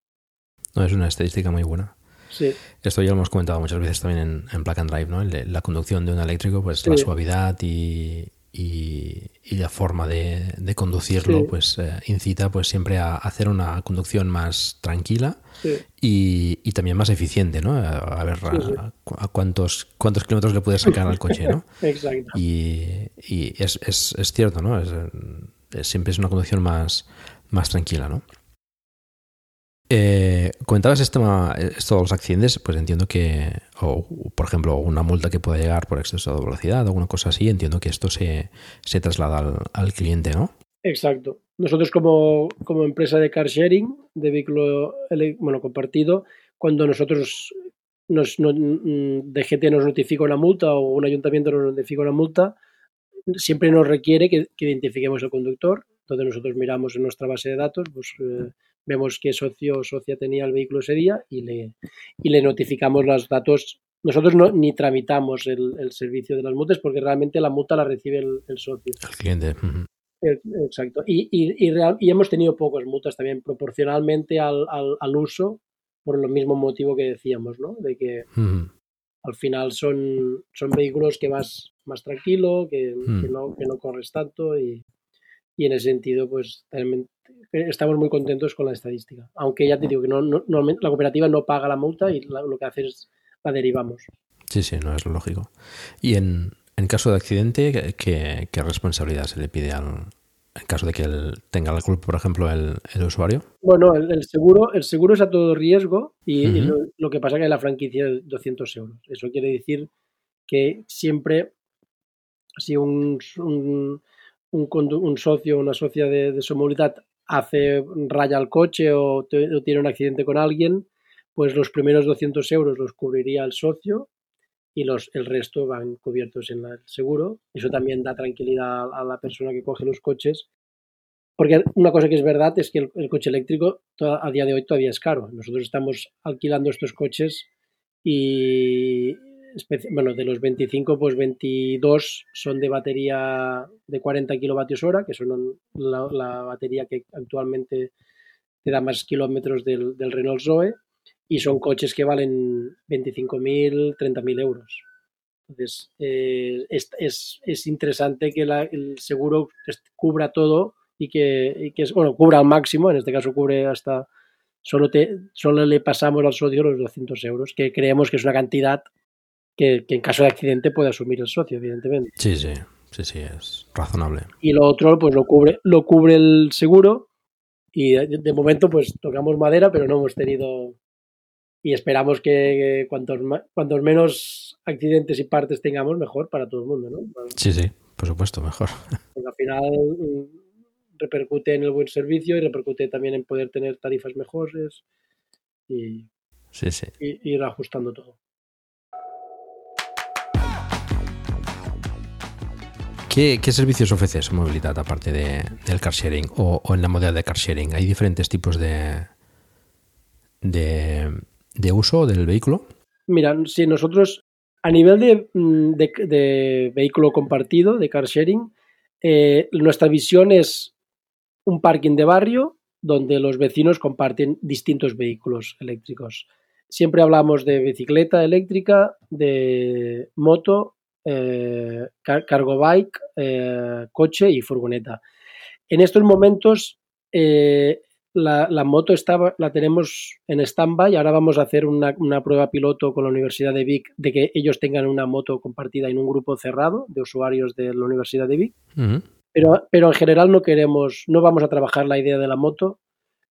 Speaker 1: No, es una estadística muy buena.
Speaker 2: Sí.
Speaker 1: Esto ya lo hemos comentado muchas veces también en, en Plug and Drive, ¿no? La conducción de un eléctrico, pues la suavidad y, y- y la forma de, de conducirlo,
Speaker 2: Sí.
Speaker 1: pues eh, incita pues siempre a hacer una conducción más tranquila y, y también más eficiente, ¿no? A, a ver a- a cuántos, cuántos kilómetros le puedes sacar al coche, ¿no?
Speaker 2: Exacto.
Speaker 1: Y, y es, es- es cierto, ¿no? Es- siempre es una conducción más, más tranquila, ¿no? Eh, comentabas esto, esto de los accidentes, pues entiendo que, o por ejemplo, una multa que pueda llegar por exceso de velocidad o alguna cosa así, entiendo que esto se, se traslada al, al cliente, ¿no?
Speaker 2: Exacto. Nosotros como, como empresa de car sharing, de vehículo bueno, compartido, cuando nosotros nos, no- mm, DGT nos notifica una multa o un ayuntamiento nos notifica una multa, siempre nos requiere que, que identifiquemos el conductor. Entonces nosotros miramos en nuestra base de datos, pues eh, vemos qué socio o socia tenía el vehículo ese día y le, y le notificamos los datos. Nosotros no, ni tramitamos el, el servicio de las multas porque realmente la multa la recibe el, el socio.
Speaker 1: El cliente.
Speaker 2: Exacto. Y, y, y, real- y hemos tenido pocas multas también proporcionalmente al, al, al uso, por el mismo motivo que decíamos, ¿no? De que al final son, son vehículos que vas más tranquilo, que,
Speaker 1: Mm.
Speaker 2: que no, que no corres tanto y, y en ese sentido, pues realmente estamos muy contentos con la estadística. Aunque ya te digo que no, no- normalmente la cooperativa no paga la multa y la- lo que hace es la derivamos.
Speaker 1: Sí, sí, no es lo lógico. Y en, en caso de accidente, ¿qué, qué responsabilidad se le pide al, en caso de que él tenga la culpa, por ejemplo, el, el usuario?
Speaker 2: Bueno, el, el seguro, el seguro es a todo riesgo y, y
Speaker 1: Ujú.
Speaker 2: lo, lo que pasa es que la franquicia es 200 euros. Eso quiere decir que siempre, si un, un, un condu- un socio o una socia de, de su movilidad hace raya al coche o, te- o tiene un accidente con alguien, pues los primeros 200 euros los cubriría el socio y los, el resto van cubiertos en el seguro. Eso también da tranquilidad a, a la persona que coge los coches porque una cosa que es verdad es que el, el coche eléctrico to- a día de hoy todavía es caro. Nosotros estamos alquilando estos coches y, bueno, de los 25, pues 22 son de batería de 40 kilovatios hora, que son la, batería que actualmente te da más kilómetros del, del Renault Zoe, y son coches que valen 25.000, 30.000 euros. Entonces, eh, es, es- es interesante que la- el seguro cubra todo y que, y que bueno, cubra al máximo, en este caso cubre hasta, solo, te, solo le pasamos al socio los 200 euros, que creemos que es una cantidad que, que en caso de accidente puede asumir el socio, evidentemente.
Speaker 1: Sí, sí, sí, sí, es razonable.
Speaker 2: Y lo otro, pues lo cubre, lo cubre el seguro y de, de momento pues tocamos madera, pero no hemos tenido y esperamos que cuantos, cuantos menos accidentes y partes tengamos, mejor para todo el mundo, ¿no?
Speaker 1: Sí, sí, por supuesto, mejor.
Speaker 2: porque al final mm, repercute en el buen servicio y repercute también en poder tener tarifas mejores y,
Speaker 1: Sí, sí.
Speaker 2: y- ir ajustando todo.
Speaker 1: ¿Qué, servicios ofrece su movilidad aparte de, del car sharing o, en la modalidad de car sharing? ¿Hay diferentes tipos de, de, uso del vehículo?
Speaker 2: Mira, si nosotros a nivel de, mm, de vehículo compartido, de car sharing, eh, nuestra visión es un parking de barrio donde los vecinos comparten distintos vehículos eléctricos. Siempre hablamos de bicicleta eléctrica, de moto, eh, car- cargo bike, eh, coche y furgoneta. En estos momentos eh, la, la moto estaba, la tenemos en stand-by. Ahora vamos a hacer una, una prueba piloto con la Universidad de Vic de que ellos tengan una moto compartida en un grupo cerrado de usuarios de la Universidad de Vic. Pero, pero en general no queremos, no vamos a trabajar la idea de la moto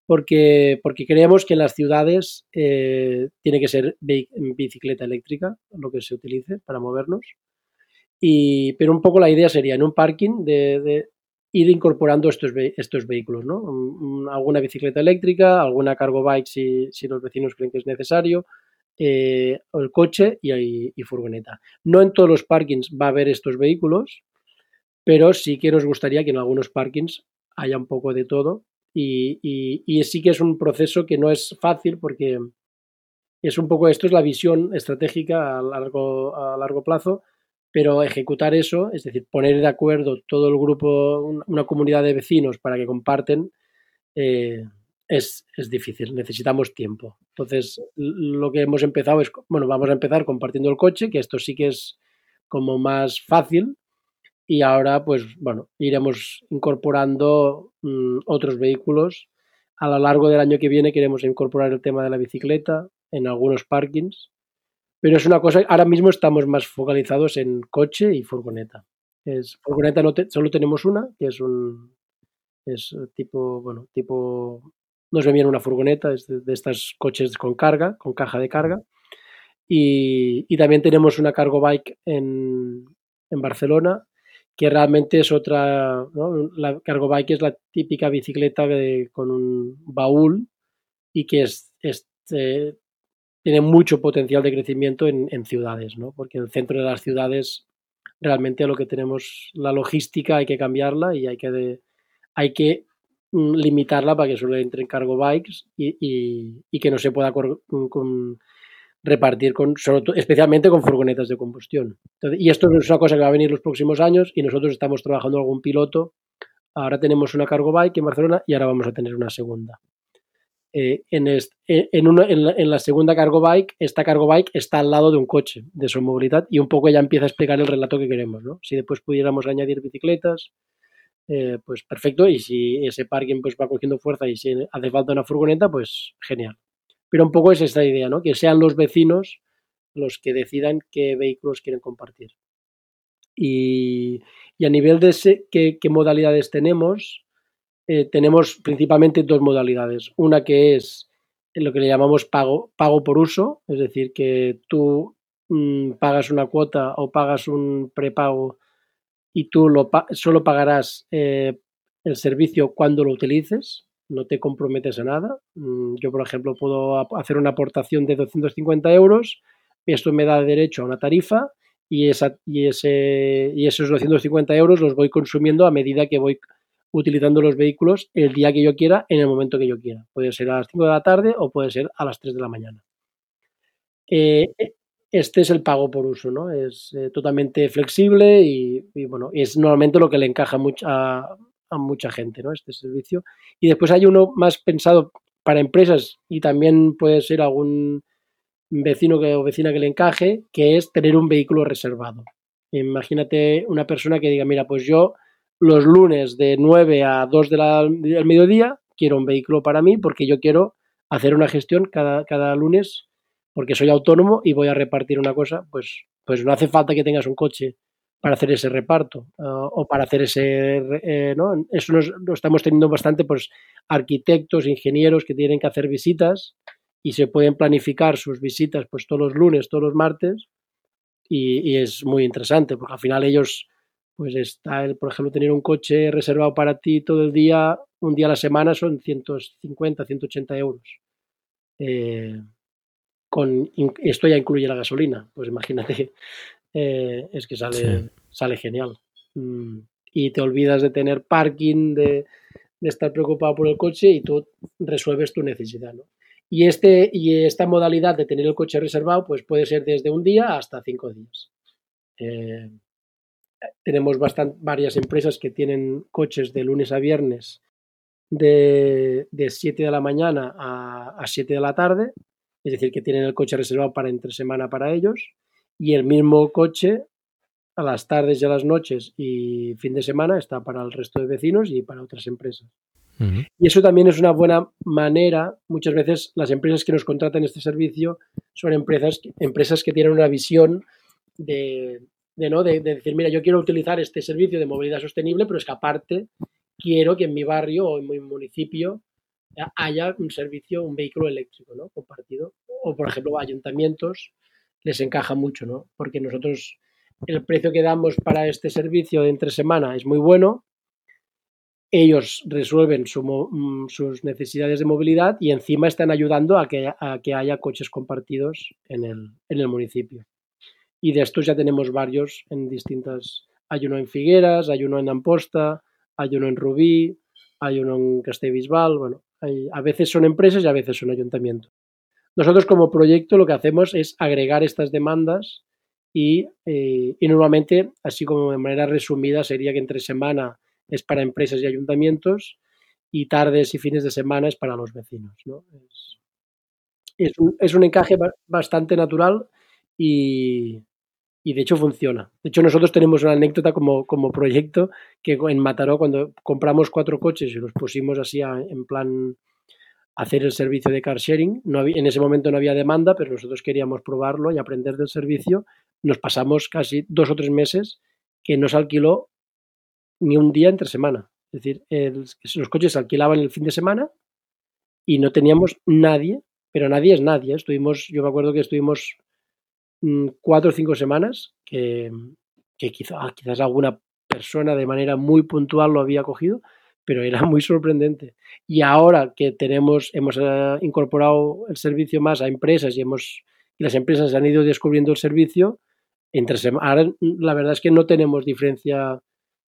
Speaker 2: porque, porque creemos que en las ciudades eh, tiene que ser bi- bicicleta eléctrica lo que se utilice para movernos. Y, pero un poco la idea sería en un parking de, de ir incorporando estos, estos vehículos, ¿no? Un- un- alguna bicicleta eléctrica, alguna cargo bike si, los vecinos creen que es necesario, eh, el coche y, y- furgoneta. No en todos los parkings va a haber estos vehículos, pero sí que nos gustaría que en algunos parkings haya un poco de todo y- y sí que es un proceso que no es fácil porque es un poco esto es la visión estratégica a largo, a largo plazo, pero ejecutar eso, es decir, poner de acuerdo todo el grupo, un- una comunidad de vecinos para que comparten, eh, es, es, difícil, necesitamos tiempo. Entonces, lo que hemos empezado es, bueno, vamos a empezar compartiendo el coche, que esto sí que es como más fácil, y ahora, pues bueno, iremos incorporando mmm, otros vehículos. A lo largo del año que viene queremos incorporar el tema de la bicicleta en algunos parkings, pero es una cosa, ahora mismo estamos más focalizados en coche y furgoneta. Es, furgoneta no te, solo tenemos una, que es un es tipo, bueno, tipo, no es bien una furgoneta, de, de estos coches con carga, con caja de carga. Y, también tenemos una cargo bike en, en Barcelona que realmente es otra, la cargo bike es la típica bicicleta de, con un baúl y que es, es eh, tiene mucho potencial de crecimiento en, en, ciudades, ¿no? porque el centro de las ciudades realmente lo que tenemos la logística hay que cambiarla y hay que, de, hay que mm, limitarla para que solo entre en cargo bikes y, y, que no se pueda con, con, repartir con, sobre, especialmente con furgonetas de combustión. Y esto es una cosa que va a venir los próximos años y nosotros estamos trabajando algún piloto. Ahora tenemos una cargo bike en Barcelona y ahora vamos a tener una segunda. Eh, en, este, en, en, la, segunda cargo bike, esta cargo bike está al lado de un coche de su movilidad y un poco ya empieza a explicar el relato que queremos. ¿no? Si después pudiéramos añadir bicicletas, eh, pues perfecto. Y si ese parking pues va cogiendo fuerza y si hace falta una furgoneta, pues genial. Pero un poco es esta idea, ¿no? Que sean los vecinos los que decidan qué vehículos quieren compartir. Y, y a nivel de ese, qué modalidades tenemos, eh, tenemos principalmente dos modalidades. Una que es lo que le llamamos pago, pago por uso, es decir, que tú mmm, pagas una cuota o pagas un prepago y tú lo, solo pagarás eh, el servicio cuando lo utilices no te comprometes a nada. Mm, yo, por ejemplo, puedo hacer una aportación de 250 euros, esto me da derecho a una tarifa y, esa, y, ese, y esos 250 euros los voy consumiendo a medida que voy utilizando los vehículos el día que yo quiera, en el momento que yo quiera. Puede ser a las 5 de la tarde o puede ser a las 3 de la mañana. Eh, este es el pago por uso, ¿no? Es eh, totalmente flexible y, y, bueno, es normalmente lo que le encaja a, a mucha gente, ¿no? Este servicio. Y después hay uno más pensado para empresas y también puede ser algún vecino que, o vecina que le encaje, que es tener un vehículo reservado. Imagínate una persona que diga, mira, pues yo los lunes de 9 a 2 de del mediodía quiero un vehículo para mí porque yo quiero hacer una gestión cada, cada lunes porque soy autónomo y voy a repartir una cosa, pues, pues no hace falta que tengas un coche para hacer ese reparto uh, o para hacer ese, eh, ¿no? Eso nos, lo estamos teniendo bastante, pues arquitectos, ingenieros que tienen que hacer visitas y se pueden planificar sus visitas pues todos los lunes, todos los martes y, y es muy interesante porque al final ellos, pues está, el, por ejemplo, tener un coche reservado para ti todo el día, un día a la semana son 150, 180 euros. Eh, con, esto ya incluye la gasolina, pues imagínate eh, es que sale, sí. sale genial. Mm, y te olvidas de tener parking, de, de, estar preocupado por el coche y tú resuelves tu necesidad. ¿no? Y, este, y esta modalidad de tener el coche reservado pues puede ser desde un día hasta cinco días. Eh, tenemos bastante, varias empresas que tienen coches de lunes a viernes de, de 7 de la mañana a, a 7 de la tarde, es decir, que tienen el coche reservado para entre semana para ellos y el mismo coche a las tardes y a las noches y fin de semana está para el resto de vecinos y para otras empresas. Uh -huh. Y eso también es una buena manera, muchas veces las empresas que nos contratan este servicio son empresas, empresas que tienen una visión de, de ¿no? De, de, decir, mira, yo quiero utilizar este servicio de movilidad sostenible, pero es que aparte quiero que en mi barrio o en mi municipio haya un servicio, un vehículo eléctrico ¿no? compartido. O, por ejemplo, ayuntamientos les encaja mucho, ¿no? Porque nosotros el precio que damos para este servicio de entre semana es muy bueno. Ellos resuelven su, mm, sus necesidades de movilidad y encima están ayudando a que, a que haya coches compartidos en el, en el, municipio. Y de estos ya tenemos varios en distintas. Hay uno en Figueras, hay uno en Amposta, hay uno en Rubí, hay uno en Castellbisbal. Bueno, hay, a veces son empresas y a veces son ayuntamientos. Nosotros como proyecto lo que hacemos es agregar estas demandas y, eh, y, normalmente, así como de manera resumida, sería que entre semana es para empresas y ayuntamientos y tardes y fines de semana es para los vecinos. ¿no? Es, es, un, es un encaje bastante natural y, y de hecho funciona. De hecho, nosotros tenemos una anécdota como, como proyecto que en Mataró, cuando compramos cuatro coches y los pusimos así a, en plan hacer el servicio de car sharing, no había, en ese momento no había demanda, pero nosotros queríamos probarlo y aprender del servicio. Nos pasamos casi dos o tres meses que no se alquiló ni un día entre semana. Es decir, el, los coches se alquilaban el fin de semana y no teníamos nadie, pero nadie es nadie. Estuvimos, yo me acuerdo que estuvimos cuatro o cinco semanas que, que quizá, ah, quizás alguna persona de manera muy puntual lo había cogido, pero era muy sorprendente. Y ahora que tenemos, hemos uh, incorporado el servicio más a empresas y, hemos, y las empresas han ido descubriendo el servicio, entre ahora la verdad es que no tenemos diferencia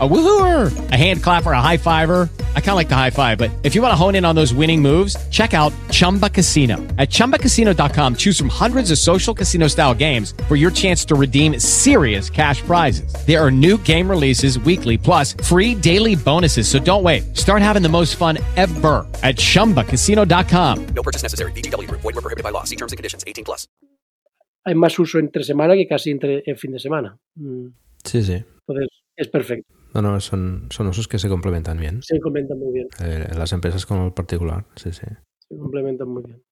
Speaker 6: A woohooer, a hand clapper, a high fiver. I kind of like the high five, but if you want to hone in on those winning moves, check out Chumba Casino. At ChumbaCasino.com, choose from hundreds of social casino style games for your chance to redeem serious cash prizes. There are new game releases weekly, plus free daily bonuses. So don't wait. Start having the most fun ever at ChumbaCasino.com.
Speaker 7: No purchase necessary. BGW. Void were prohibited by law. See terms and conditions. 18 plus.
Speaker 2: Hay más uso entre semana que casi entre en fin de semana.
Speaker 1: Mm. Sí, sí.
Speaker 2: Entonces, es perfecto.
Speaker 1: No, no, son, son usos que se complementan bien.
Speaker 2: Se complementan muy bien.
Speaker 1: Eh, las empresas con el particular, sí, sí.
Speaker 2: Se complementan muy bien.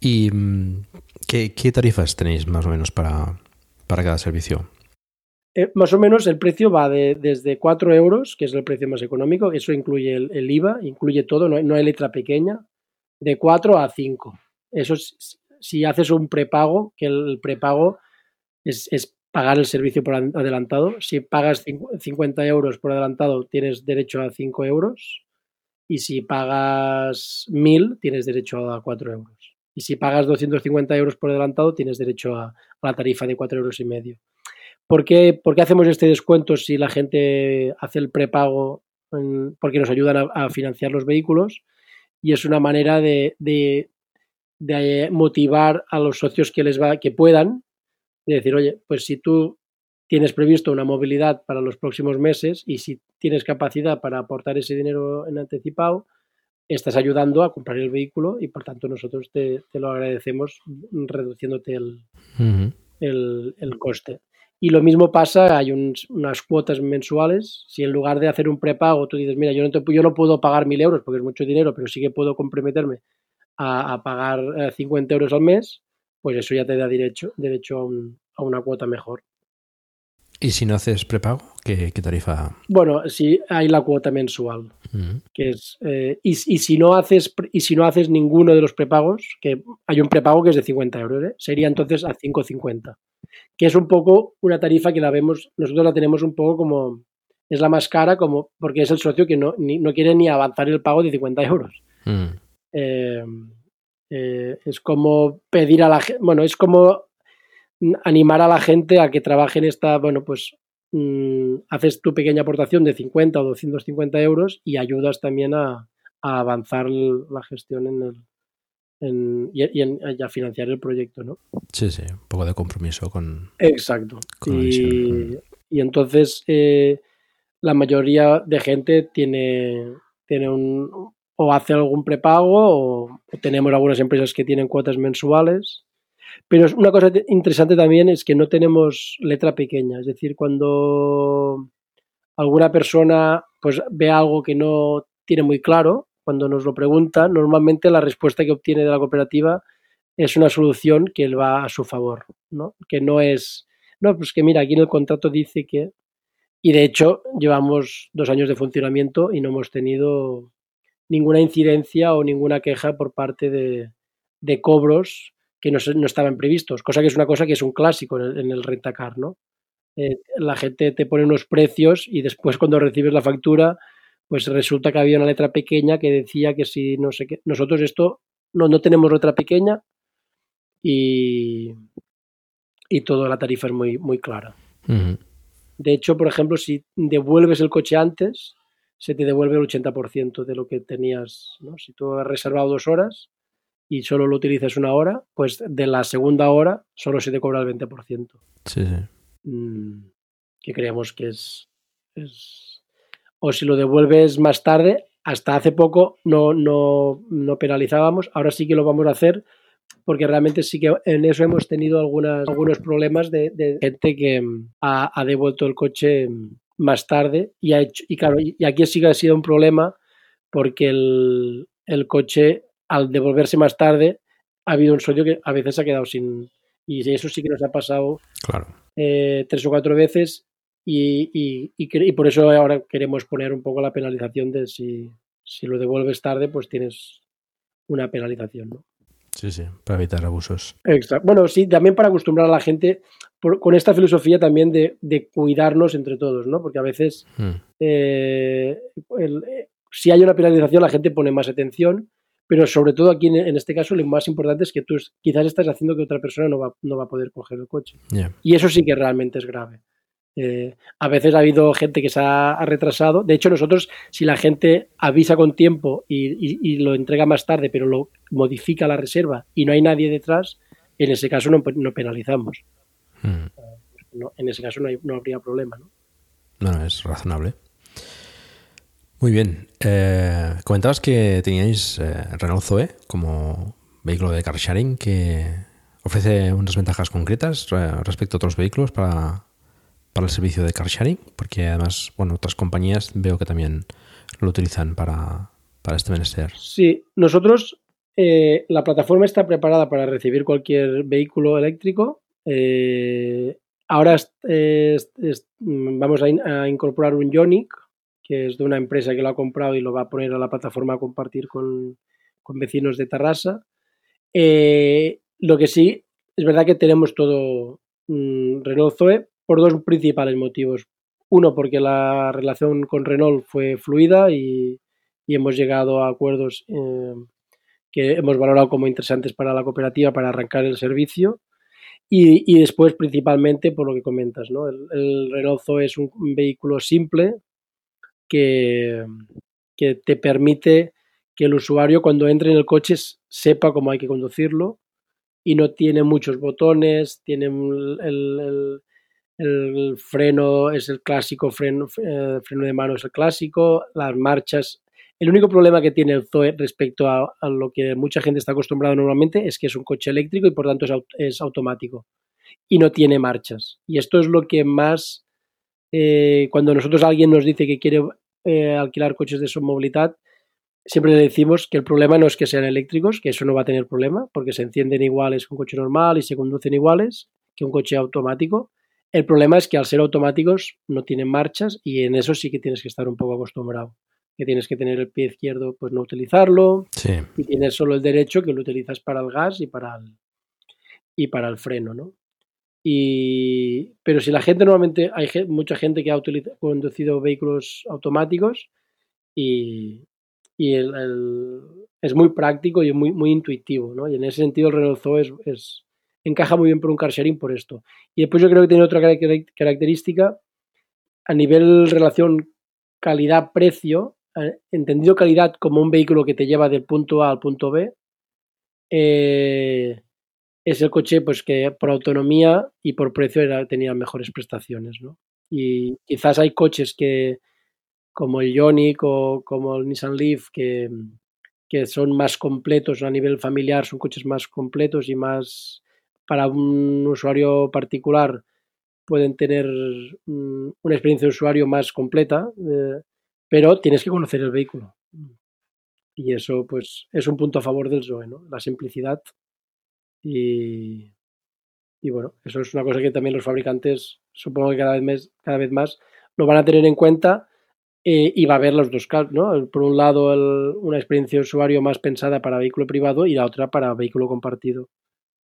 Speaker 1: ¿Y mm, qué, qué tarifas tenéis más o menos para, para cada servicio?
Speaker 2: Eh, más o menos el precio va de, desde 4 euros, que es el precio más económico, eso incluye el, el IVA, incluye todo, no hay, no hay, letra pequeña, de 4 a 5. Eso es, si haces un prepago, que el prepago es, es pagar el servicio por adelantado. Si pagas 50 euros por adelantado, tienes derecho a 5 euros. Y si pagas 1000, tienes derecho a 4 euros. Y si pagas 250 euros por adelantado, tienes derecho a, la tarifa de 4 euros y medio. ¿Por qué, ¿Por qué, hacemos este descuento si la gente hace el prepago? porque nos ayudan a, financiar los vehículos y es una manera de, de, de motivar a los socios que les va, que puedan de decir, oye, pues si tú tienes previsto una movilidad para los próximos meses y si tienes capacidad para aportar ese dinero en anticipado, estás ayudando a comprar el vehículo y por tanto nosotros te, te lo agradecemos reduciéndote el, uh -huh. el, el, coste. Y lo mismo pasa, hay un, unas cuotas mensuales. Si en lugar de hacer un prepago tú dices, mira, yo no, te, yo no puedo pagar mil euros porque es mucho dinero, pero sí que puedo comprometerme a, a pagar 50 euros al mes, pues eso ya te da derecho, derecho a, un, a una cuota mejor.
Speaker 1: ¿Y si no haces prepago? ¿Qué, qué tarifa?
Speaker 2: Bueno, sí hay la cuota mensual, uh -huh. que es eh, y, y, si no haces y si no haces ninguno de los prepagos, que hay un prepago que es de 50 euros, ¿eh? sería entonces a 5,50, que es un poco una tarifa que la vemos, nosotros la tenemos un poco como es la más cara, como porque es el socio que no, ni, no quiere ni avanzar el pago de 50 euros. Uh -huh. eh, eh, es como pedir a la gente, bueno, es como animar a la gente a que trabaje en esta, bueno, pues mmm, haces tu pequeña aportación de 50 o 250 euros y ayudas también a, a avanzar la gestión en el, en, y, y, en, y, a financiar el proyecto, ¿no?
Speaker 1: Sí, sí, un poco de compromiso con.
Speaker 2: Exacto. Con y, y, entonces eh, la mayoría de gente tiene, tiene un, o hace algún prepago o, tenemos algunas empresas que tienen cuotas mensuales. Pero una cosa interesante también es que no tenemos letra pequeña, es decir, cuando alguna persona pues ve algo que no tiene muy claro, cuando nos lo pregunta, normalmente la respuesta que obtiene de la cooperativa es una solución que va a su favor, ¿no? Que no es, no, pues que mira, aquí en el contrato dice que, y de hecho llevamos dos años de funcionamiento y no hemos tenido ninguna incidencia o ninguna queja por parte de, de cobros que no, no, estaban previstos, cosa que es una cosa que es un clásico en el, en el rentacar, ¿no? Eh, la gente te pone unos precios y después cuando recibes la factura, pues resulta que había una letra pequeña que decía que si no sé qué, nosotros esto no, no tenemos letra pequeña y, y toda la tarifa es muy, muy clara.
Speaker 1: Uh -huh.
Speaker 2: De hecho, por ejemplo, si devuelves el coche antes, se te devuelve el 80% de lo que tenías. ¿no? Si tú has reservado dos horas y solo lo utilizas una hora, pues de la segunda hora solo se te cobra el 20%.
Speaker 1: Sí, sí.
Speaker 2: Mm, que creemos que es, es, O si lo devuelves más tarde, hasta hace poco no, no, no penalizábamos, ahora sí que lo vamos a hacer porque realmente sí que en eso hemos tenido algunas, algunos problemas de, de gente que ha, ha, devuelto el coche más tarde y ha hecho, y claro, y aquí sí que ha sido un problema porque el, el coche al devolverse más tarde ha habido un sueño que a veces ha quedado sin y eso sí que nos ha pasado
Speaker 1: claro.
Speaker 2: eh, tres o cuatro veces y, y, y, y, por eso ahora queremos poner un poco la penalización de si, si lo devuelves tarde pues tienes una penalización ¿no?
Speaker 1: Sí, sí, para evitar abusos.
Speaker 2: Exacto. Bueno, sí, también para acostumbrar a la gente por, con esta filosofía también de, de, cuidarnos entre todos, ¿no? Porque a veces
Speaker 1: Hmm.
Speaker 2: mm. eh, el, eh, si hay una penalización la gente pone más atención, pero sobre todo aquí en, en, este caso lo más importante es que tú quizás estás haciendo que otra persona no va, no va a poder coger el coche.
Speaker 1: Yeah.
Speaker 2: Y eso sí que realmente es grave. Eh, a veces ha habido gente que se ha, ha, retrasado. De hecho, nosotros, si la gente avisa con tiempo y, y, y, lo entrega más tarde, pero lo modifica la reserva y no hay nadie detrás, en ese caso no, no penalizamos.
Speaker 1: Hmm.
Speaker 2: No, en ese caso no, hay, no, habría problema. ¿no?
Speaker 1: no, es razonable. Muy bien. Eh, comentabas que teníais eh, Renault Zoe como vehículo de car sharing que ofrece unas ventajas concretas respecto a otros vehículos para, para el servicio de car sharing, porque además, bueno, otras compañías veo que también lo utilizan para, para este menester.
Speaker 2: Sí, nosotros, eh, la plataforma está preparada para recibir cualquier vehículo eléctrico. Eh, ahora vamos a, in, a, incorporar un Ionic, que es de una empresa que lo ha comprado y lo va a poner a la plataforma a compartir con, con vecinos de Tarrasa. Eh, lo que sí, es verdad que tenemos todo mmm, Renault Zoe, por dos principales motivos. Uno, porque la relación con Renault fue fluida y, y hemos llegado a acuerdos eh, que hemos valorado como interesantes para la cooperativa para arrancar el servicio. Y, y después, principalmente, por lo que comentas, ¿no? El, Renault Zoe es un, un vehículo simple que, que, te permite que el usuario cuando entre en el coche sepa cómo hay que conducirlo y no tiene muchos botones, tiene el, el, el freno es el clásico, freno, eh, freno de mano es el clásico, las marchas. El único problema que tiene el Zoe respecto a, lo que mucha gente está acostumbrada normalmente es que es un coche eléctrico y por tanto es, es automático y no tiene marchas. Y esto es lo que más, eh, cuando nosotros alguien nos dice que quiere eh, alquilar coches de movilidad, siempre le decimos que el problema no es que sean eléctricos, que eso no va a tener problema, porque se encienden iguales que un coche normal y se conducen iguales que un coche automático. El problema es que al ser automáticos no tienen marchas y en eso sí que tienes que estar un poco acostumbrado. Que tienes que tener el pie izquierdo, pues no utilizarlo.
Speaker 1: Sí.
Speaker 2: Y tienes solo el derecho que lo utilizas para el gas y para el, y para el freno, ¿no? Y, pero si la gente normalmente, hay mucha gente que ha conducido vehículos automáticos y, y el, el, es muy práctico y muy, muy intuitivo, ¿no? Y en ese sentido el Renault Zoe es, es, encaja muy bien por un car sharing por esto. Y después yo creo que tiene otra característica a nivel relación calidad-precio, eh, entendido calidad como un vehículo que te lleva del punto A al punto B, eh, es el coche pues que por autonomía y por precio era, tenía mejores prestaciones, ¿no? Y quizás hay coches que como el Ioniq o como el Nissan Leaf que, que son más completos a nivel familiar, son coches más completos y más para un usuario particular pueden tener um, una experiencia de usuario más completa, eh, pero tienes que conocer el vehículo. Y eso pues es un punto a favor del Zoe, ¿no? La simplicidad y, y, bueno, eso es una cosa que también los fabricantes, supongo que cada vez, más, cada vez más lo van a tener en cuenta eh, y va a haber los dos casos, ¿no? Por un lado, el, una experiencia de usuario más pensada para vehículo privado y la otra para vehículo compartido.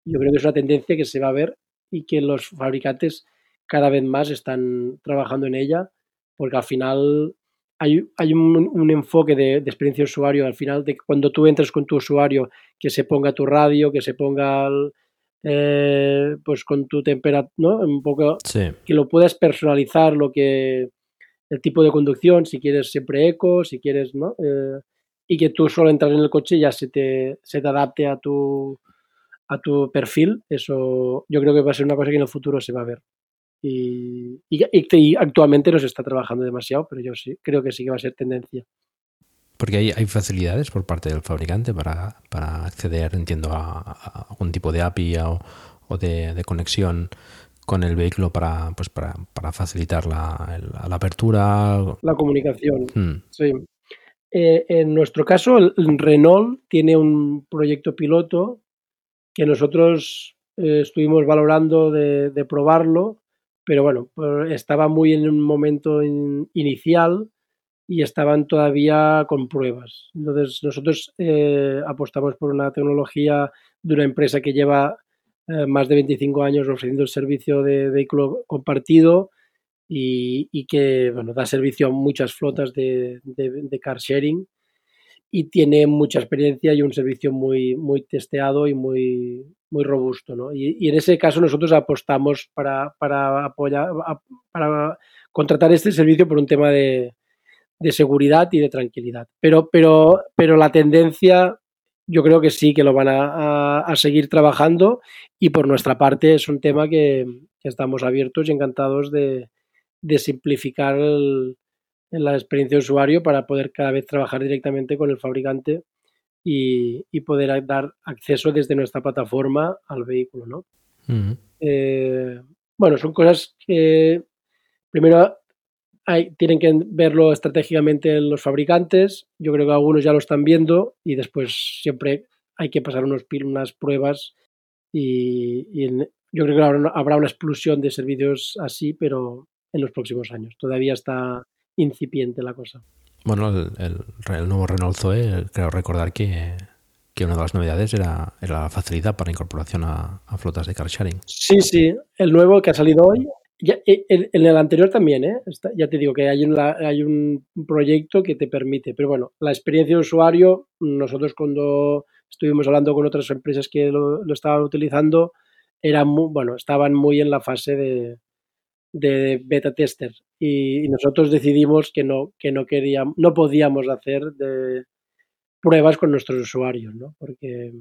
Speaker 2: Yo creo que es una tendencia que se va a ver y que los fabricantes cada vez más están trabajando en ella, porque al final hay, hay un, un, enfoque de, de, experiencia de usuario, al final de cuando tú entras con tu usuario, que se ponga tu radio, que se ponga el, eh, pues con tu temperatura, ¿no? Un poco
Speaker 1: sí.
Speaker 2: que lo puedas personalizar, lo que el tipo de conducción, si quieres siempre eco, si quieres, ¿no? Eh, y que tú solo entras en el coche y ya se te, se te adapte a tu, a tu perfil, eso yo creo que va a ser una cosa que en el futuro se va a ver. Y, y, y actualmente no se está trabajando demasiado, pero yo sí, creo que sí que va a ser tendencia.
Speaker 1: Porque hay, hay facilidades por parte del fabricante para, para acceder, entiendo, a, a, algún tipo de API o, o de, de, conexión con el vehículo para, pues para, para facilitar la, la, la, apertura.
Speaker 2: La comunicación,
Speaker 1: hmm.
Speaker 2: sí. Eh, en nuestro caso, el Renault tiene un proyecto piloto que nosotros eh, estuvimos valorando de, probarlo, pero bueno, estaba muy en un momento in, inicial y estaban todavía con pruebas. Entonces nosotros eh, apostamos por una tecnología de una empresa que lleva eh, más de 25 años ofreciendo el servicio de vehículo compartido y, que bueno, da servicio a muchas flotas de, car sharing y tiene mucha experiencia y un servicio muy, muy testeado y muy, muy robusto. ¿no? Y, en ese caso nosotros apostamos para, para apoyar, para contratar este servicio por un tema de, de seguridad y de tranquilidad. Pero, pero, pero la tendencia yo creo que sí que lo van a, a, seguir trabajando y por nuestra parte es un tema que, que estamos abiertos y encantados de, de simplificar el, la experiencia de usuario para poder cada vez trabajar directamente con el fabricante y, y poder dar acceso desde nuestra plataforma al vehículo. ¿no?
Speaker 1: Uh -huh.
Speaker 2: eh, bueno, son cosas que primero hay, tienen que verlo estratégicamente los fabricantes. Yo creo que algunos ya lo están viendo y después siempre hay que pasar unos, unas pruebas y, y en, yo creo que habrá, habrá una explosión de servicios así, pero en los próximos años. Todavía está incipiente la cosa.
Speaker 1: Bueno, el, el, el nuevo Renault Zoe, creo recordar que, que, una de las novedades era, era la facilidad para incorporación a, a, flotas de car sharing.
Speaker 2: Sí, sí, el nuevo que ha salido hoy. Ya, en, en el anterior también, ¿eh? Está, ya te digo que hay, una, hay un proyecto que te permite, pero bueno, la experiencia de usuario, nosotros cuando estuvimos hablando con otras empresas que lo, lo estaban utilizando, era muy, bueno, estaban muy en la fase de, de beta tester y, y, nosotros decidimos que no, que no queríamos, no podíamos hacer de pruebas con nuestros usuarios, ¿no? Porque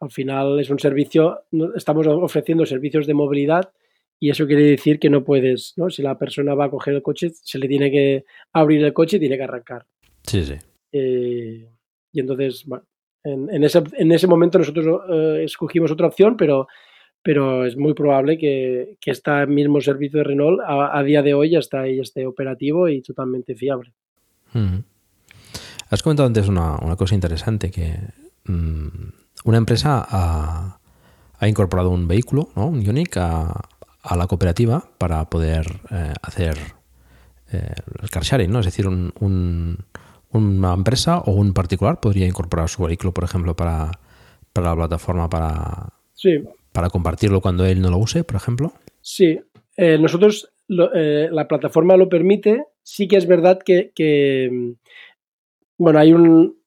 Speaker 2: al final es un servicio, estamos ofreciendo servicios de movilidad y eso quiere decir que no puedes, ¿no? Si la persona va a coger el coche, se le tiene que abrir el coche y tiene que arrancar.
Speaker 1: Sí, sí.
Speaker 2: Eh, y entonces, bueno, en, en, ese, en ese momento nosotros eh, escogimos otra opción, pero pero es muy probable que, que este mismo servicio de Renault a, a, día de hoy ya está esté operativo y totalmente fiable.
Speaker 1: Mm. Has comentado antes una, una cosa interesante, que mmm, una empresa ha, ha, incorporado un vehículo, ¿no? un Ioniq, a, a la cooperativa para poder eh, hacer eh, el car sharing, ¿no? es decir, un, un, una empresa o un particular podría incorporar su vehículo, por ejemplo, para, para la plataforma para...
Speaker 2: Sí
Speaker 1: para compartirlo cuando él no lo use, por ejemplo?
Speaker 2: Sí, eh, nosotros, lo, eh, la plataforma lo permite. Sí que es verdad que, que bueno, hay, un,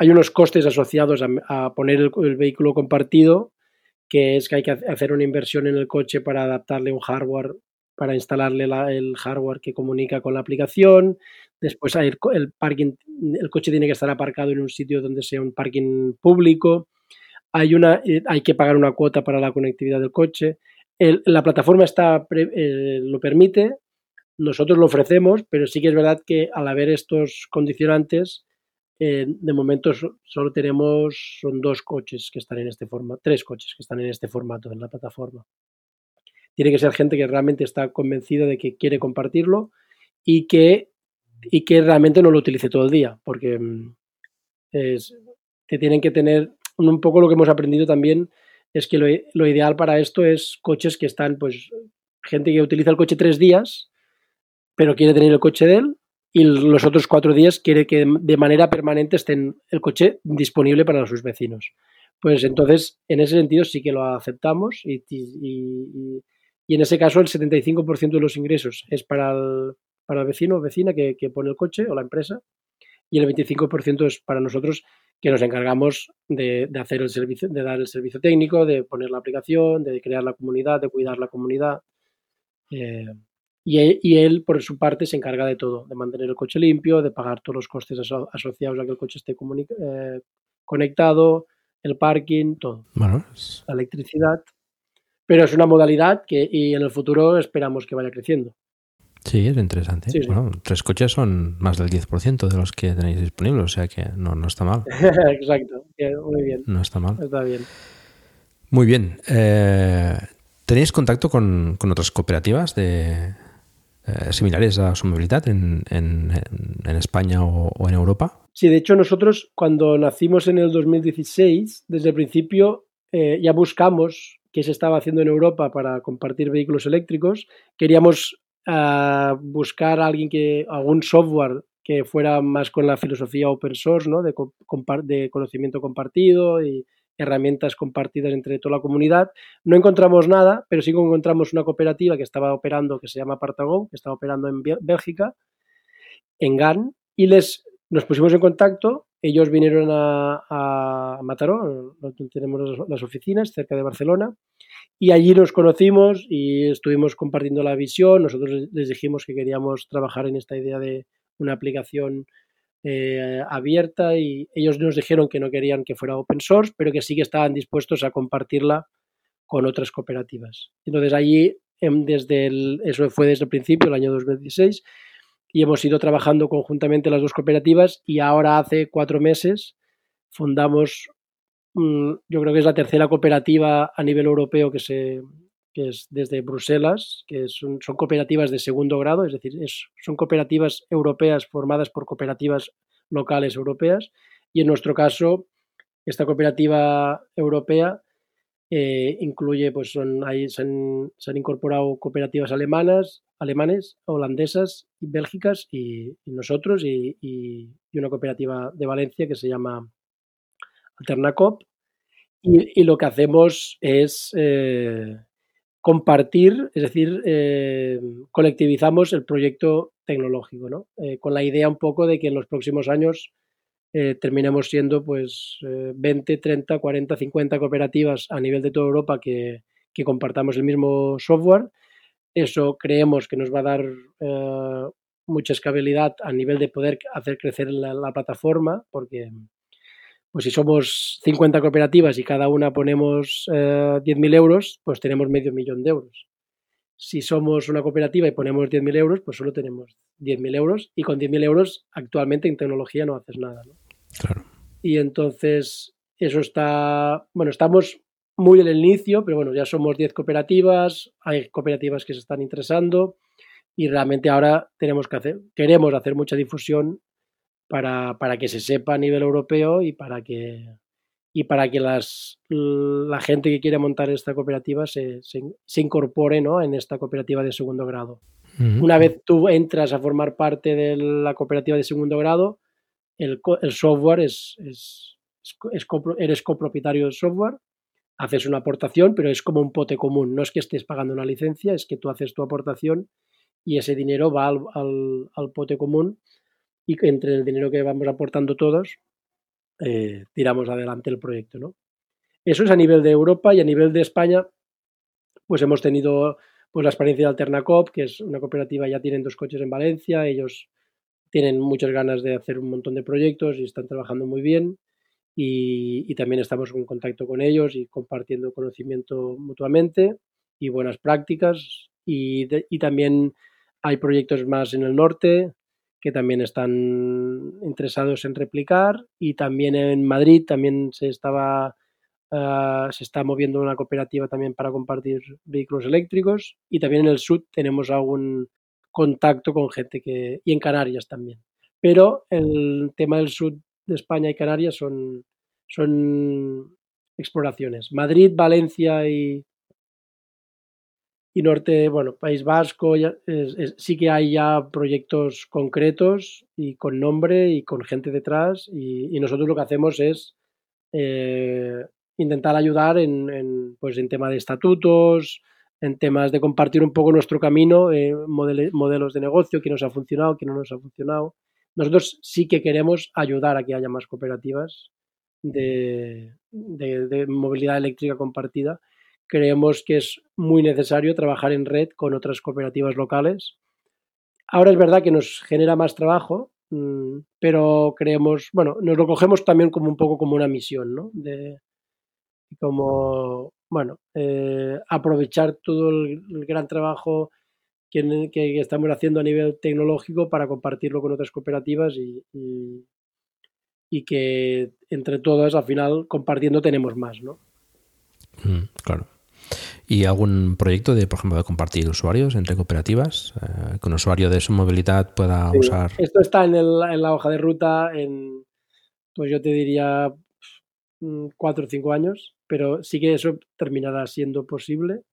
Speaker 2: hay unos costes asociados a, a poner el, el, vehículo compartido, que es que hay que hacer una inversión en el coche para adaptarle un hardware, para instalarle la, el hardware que comunica con la aplicación. Después hay el, el parking, el coche tiene que estar aparcado en un sitio donde sea un parking público hay, una, eh, hay que pagar una cuota para la conectividad del coche. La plataforma está, eh, lo permite, nosotros lo ofrecemos, pero sí que es verdad que al haber estos condicionantes, eh, de momento so, solo tenemos, son dos coches que están en este formato, tres coches que están en este formato en la plataforma. Tiene que ser gente que realmente está convencida de que quiere compartirlo y que, y que realmente no lo utilice todo el día, porque mm, es, te tienen que tener un poco lo que hemos aprendido también es que lo, ideal para esto es coches que están, pues, gente que utiliza el coche tres días, pero quiere tener el coche de él, y los otros cuatro días quiere que de manera permanente esté el coche disponible para sus vecinos. Pues entonces, en ese sentido sí que lo aceptamos y, y, y en ese caso el 75% de los ingresos es para el, para el vecino o vecina que pone el coche o la empresa y el 25% es para nosotros que nos encargamos de, de, hacer el servicio, de dar el servicio técnico, de poner la aplicación, de crear la comunidad, de cuidar la comunidad. Eh, y, y, él, por su parte, se encarga de todo, de mantener el coche limpio, de pagar todos los costes aso asociados a que el coche esté eh, conectado, el parking, todo.
Speaker 1: Bueno,
Speaker 2: es... La electricidad. Pero es una modalidad que y en el futuro esperamos que vaya creciendo.
Speaker 1: Sí, es interesante. Sí, sí. Bueno, tres coches son más del 10% de los que tenéis disponibles, o sea que no, no está mal.
Speaker 2: Exacto, muy bien.
Speaker 1: No está mal.
Speaker 2: Está bien.
Speaker 1: Muy bien. Eh, ¿Tenéis contacto con, con, otras cooperativas de eh, similares a su movilidad en, en, en España o, o, en Europa?
Speaker 2: Sí, de hecho nosotros cuando nacimos en el 2016, desde el principio eh, ya buscamos qué se estaba haciendo en Europa para compartir vehículos eléctricos. Queríamos a buscar alguien que, algún software que fuera más con la filosofía open source, ¿no? de, de conocimiento compartido y herramientas compartidas entre toda la comunidad. No encontramos nada, pero sí encontramos una cooperativa que estaba operando, que se llama Partagón, que estaba operando en Bélgica, en GAN, y les, nos pusimos en contacto. Ellos vinieron a, a Mataró, donde tenemos las oficinas, cerca de Barcelona, y allí nos conocimos y estuvimos compartiendo la visión. Nosotros les dijimos que queríamos trabajar en esta idea de una aplicación eh, abierta y ellos nos dijeron que no querían que fuera open source, pero que sí que estaban dispuestos a compartirla con otras cooperativas. Entonces allí, em, desde el, eso fue desde el principio, el año 2016, y hemos ido trabajando conjuntamente las dos cooperativas y ahora hace cuatro meses fundamos yo creo que es la tercera cooperativa a nivel europeo que, se, que es desde Bruselas, que son, cooperativas de segundo grado, es decir, son cooperativas europeas formadas por cooperativas locales europeas. Y en nuestro caso, esta cooperativa europea eh, incluye, pues son, ahí se han, incorporado cooperativas alemanas, alemanes, holandesas bélgicas y, y nosotros y, y, una cooperativa de Valencia que se llama Alternacop. Y, lo que hacemos es eh, compartir, es decir, eh, colectivizamos el proyecto tecnológico, ¿no? Eh, con la idea un poco de que en los próximos años terminemos siendo pues 20, 30, 40, 50 cooperativas a nivel de toda Europa que, que compartamos el mismo software. Eso creemos que nos va a dar mucha escalabilidad a nivel de poder hacer crecer la, la plataforma, porque pues si somos 50 cooperativas y cada una ponemos eh, 10.000 euros, pues tenemos medio millón de euros. Si somos una cooperativa y ponemos 10.000 euros, pues solo tenemos 10.000 euros y con 10.000 euros actualmente en tecnología no haces nada. ¿no?
Speaker 1: Claro.
Speaker 2: Y entonces eso está, bueno, estamos muy en el inicio, pero bueno, ya somos 10 cooperativas, hay cooperativas que se están interesando y realmente ahora tenemos que hacer, queremos hacer mucha difusión para, para, que se sepa a nivel europeo y para que, y para que las, la gente que quiere montar esta cooperativa se, se, se incorpore ¿no? en esta cooperativa de segundo grado. Uh -huh. Una vez tú entras a formar parte de la cooperativa de segundo grado, el, el software es, es, es, eres copropietario del software, haces una aportación, pero es como un pote común. No es que estés pagando una licencia, es que tú haces tu aportación y ese dinero va al, al, al pote común y entre el dinero que vamos aportando todos, eh, tiramos adelante el proyecto. ¿no? Eso es a nivel de Europa y a nivel de España, pues hemos tenido pues, la experiencia de Alternacop, que es una cooperativa, ya tienen dos coches en Valencia, ellos tienen muchas ganas de hacer un montón de proyectos y están trabajando muy bien. Y, también estamos en contacto con ellos y compartiendo conocimiento mutuamente y buenas prácticas. Y también hay proyectos más en el norte, que también están interesados en replicar y también en Madrid también se estaba uh, se está moviendo una cooperativa también para compartir vehículos eléctricos y también en el sur tenemos algún contacto con gente que y en Canarias también. Pero el tema del sur de España y Canarias son son exploraciones. Madrid Valencia y y norte, bueno, País Vasco, sí que hay ya proyectos concretos y con nombre y con gente detrás y, nosotros lo que hacemos es eh, intentar ayudar en, en, pues en tema de estatutos, en temas de compartir un poco nuestro camino, eh, modelos de negocio, qué nos ha funcionado, qué no nos ha funcionado. Nosotros sí que queremos ayudar a que haya más cooperativas de, de, movilidad eléctrica compartida. Creemos que es muy necesario trabajar en red con otras cooperativas locales. Ahora es verdad que nos genera más trabajo, mmm, pero creemos, bueno, nos lo cogemos también como un poco como una misión, ¿no? De, como bueno, eh, aprovechar todo el, gran trabajo que, que, estamos haciendo a nivel tecnológico para compartirlo con otras cooperativas y, y, y, que entre todas al final compartiendo tenemos más, ¿no?
Speaker 1: Mm, claro. ¿Y algún proyecto de, por ejemplo, de compartir usuarios entre cooperativas? Eh, que un usuario de su movilidad pueda
Speaker 2: sí,
Speaker 1: usar.
Speaker 2: Esto está en, el, en, la hoja de ruta en, pues yo te diría, mm, cuatro o cinco años pero sí que eso terminará siendo posible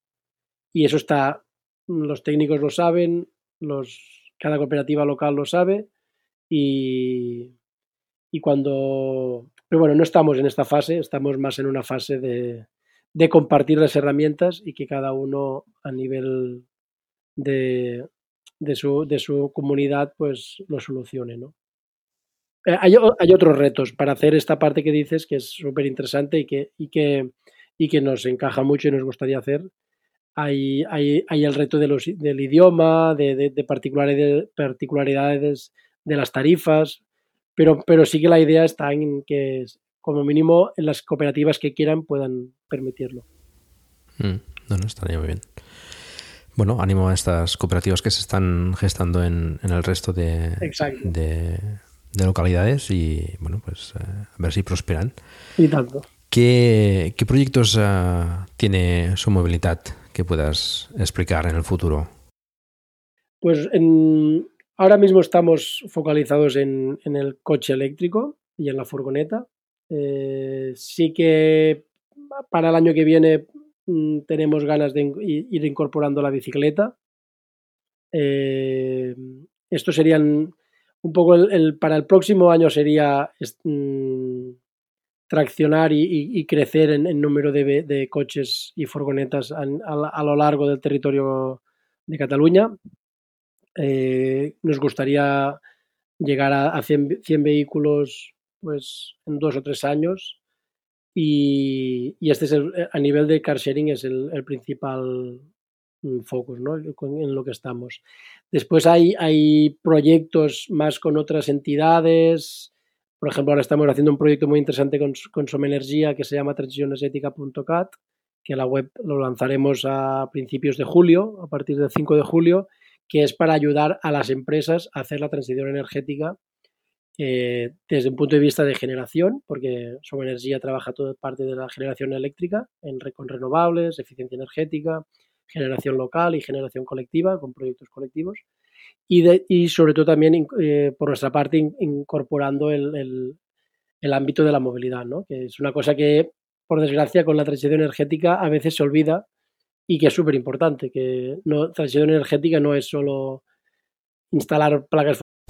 Speaker 2: y eso está, los técnicos lo saben, los, cada cooperativa local lo sabe y, y cuando... Pero bueno, no estamos en esta fase, estamos más en una fase de, de compartir las herramientas y que cada uno a nivel de, de, su, de su comunidad pues lo solucione, ¿no? Eh, hay, hay, otros retos para hacer esta parte que dices que es súper interesante y que, y, que, y que nos encaja mucho y nos gustaría hacer. Hay, hay, hay el reto de los, del idioma, de, de, de, particularidades, particularidades de las tarifas, pero, pero sí que la idea está en que, como mínimo, en las cooperativas que quieran puedan permitirlo.
Speaker 1: Mm, no, no, estaría muy bien. Bueno, ánimo a estas cooperativas que se están gestando en, en el resto de, de, de localidades y bueno, pues uh, a ver si prosperan.
Speaker 2: Y tanto.
Speaker 1: ¿Qué, qué proyectos uh, tiene su movilidad que puedas explicar en el futuro?
Speaker 2: Pues en, ahora mismo estamos focalizados en, en, el coche eléctrico y en la furgoneta. Eh, sí que para el año que viene mmm, tenemos ganas de ir incorporando la bicicleta. Eh, estos serían un poco el, para el próximo año sería mmm, traccionar y, crecer en, en número de, de, coches y furgonetas a, lo largo del territorio de Cataluña. Eh, nos gustaría llegar a, a 100, 100, vehículos pues, en dos o tres años y, este es el, a nivel de car sharing es el, principal focus ¿no? en lo que estamos. Después hay, hay proyectos más con otras entidades. Por ejemplo, ahora estamos haciendo un proyecto muy interesante con, con Somenergia que se llama transicionesética.cat, que la web lo lanzaremos a principios de julio, a partir del 5 de julio, que es para ayudar a las empresas a hacer la transición energética eh, desde un punto de vista de generación, porque Somenergia trabaja toda parte de la generación eléctrica en, con renovables, eficiencia energética, generación local y generación colectiva, con proyectos colectivos. Y, de, y sobre todo también, eh, por nuestra parte, in, incorporando el, el, el, ámbito de la movilidad, ¿no? que es una cosa que, por desgracia, con la transición energética a veces se olvida y que es súper importante, que no, transición energética no es solo instalar placas.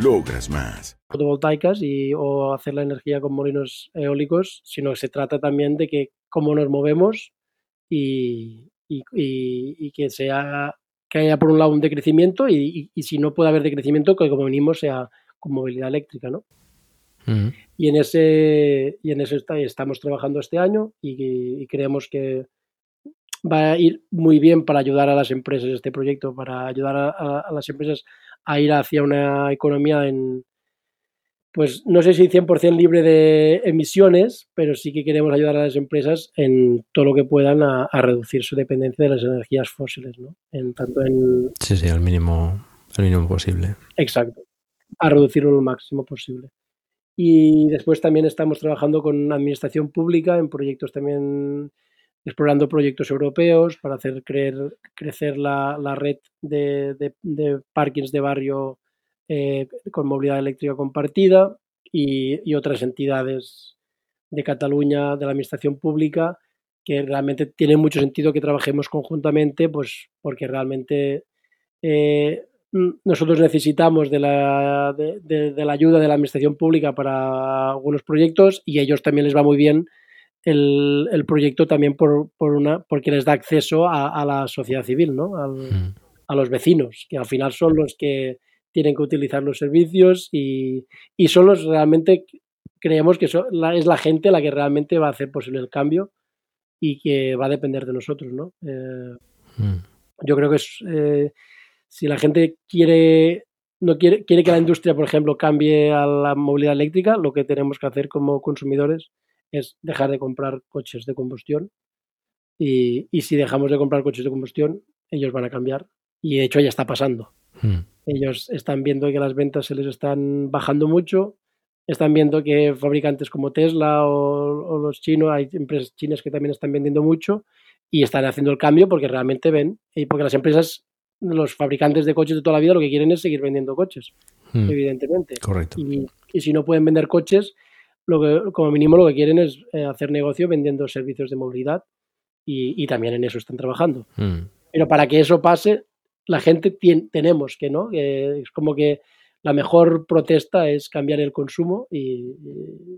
Speaker 8: Logras más
Speaker 2: fotovoltaicas y, o hacer la energía con molinos eólicos, sino que se trata también de que cómo nos movemos y, y, y, y que sea que haya por un lado un decrecimiento y, y, si no puede haber decrecimiento, que como venimos sea con movilidad eléctrica, ¿no?
Speaker 1: Mm.
Speaker 2: Y en ese, y en ese está- estamos trabajando este año y, y creemos que va a ir muy bien para ayudar a las empresas este proyecto, para ayudar a, a- a las empresas a ir hacia una economía en, pues no sé si 100% libre de emisiones, pero sí que queremos ayudar a las empresas en todo lo que puedan a, a reducir su dependencia de las energías fósiles, ¿no? En tanto en,
Speaker 1: Sí, sí, al mínimo, al mínimo posible.
Speaker 2: Exacto. A reducirlo lo máximo posible. Y después también estamos trabajando con administración pública en proyectos también, explorando proyectos europeos para hacer creer- crecer la, red de, de, de parkings de barrio eh, con movilidad eléctrica compartida y, otras entidades de Cataluña, de la administración pública, que realmente tiene mucho sentido que trabajemos conjuntamente, pues porque realmente eh, nosotros necesitamos de la, de- de la ayuda de la administración pública para algunos proyectos y a ellos también les va muy bien el, el proyecto también por, por una, porque les da acceso a, a la sociedad civil, ¿no? Al- a los vecinos, que al final son los que tienen que utilizar los servicios y, y son los realmente, creemos que son- la- es la gente la que realmente va a hacer posible el cambio y que va a depender de nosotros, ¿no? Eh, yo creo que es, eh, si la gente quiere no quiere, quiere que la industria, por ejemplo, cambie a la movilidad eléctrica, lo que tenemos que hacer como consumidores es dejar de comprar coches de combustión y, y si dejamos de comprar coches de combustión, ellos van a cambiar y de hecho ya está pasando.
Speaker 1: Mm.
Speaker 2: Ellos están viendo que las ventas se les están bajando mucho, están viendo que fabricantes como Tesla o, o los chinos, hay empresas chinas que también están vendiendo mucho y están haciendo el cambio porque realmente ven, y porque las empresas, los fabricantes de coches de toda la vida lo que quieren es seguir vendiendo coches,
Speaker 1: Mm.
Speaker 2: evidentemente.
Speaker 1: Correcto.
Speaker 2: Y, y si no pueden vender coches, lo que, como mínimo lo que quieren es eh, hacer negocio vendiendo servicios de movilidad y, y también en eso están trabajando.
Speaker 1: Mm.
Speaker 2: Pero para que eso pase, la gente tenemos que, ¿no? Es como que la mejor protesta es cambiar el consumo y,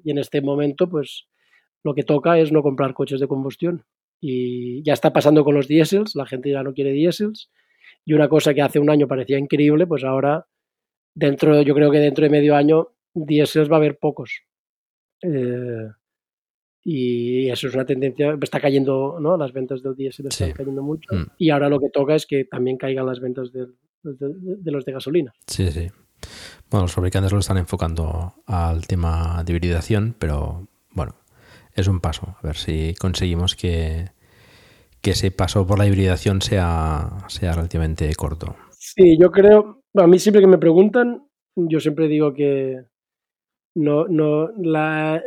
Speaker 2: y en este momento, pues lo que toca es no comprar coches de combustión. Y ya está pasando con los diésels, la gente ya no quiere diésels. Y una cosa que hace un año parecía increíble, pues ahora, dentro, yo creo que dentro de medio año, diésels va a haber pocos. Eh, y eso es una tendencia, está cayendo, ¿no? Las ventas del diésel están
Speaker 1: Sí.
Speaker 2: cayendo mucho.
Speaker 1: Mm.
Speaker 2: Y ahora lo que toca es que también caigan las ventas del- de, de- de los de gasolina.
Speaker 1: Sí, sí. Bueno, los fabricantes lo están enfocando al tema de hibridación, pero bueno, es un paso. A ver si conseguimos que, que ese paso por la hibridación sea, sea relativamente corto.
Speaker 2: Sí, yo creo, a mí siempre que me preguntan, yo siempre digo que no, no, la,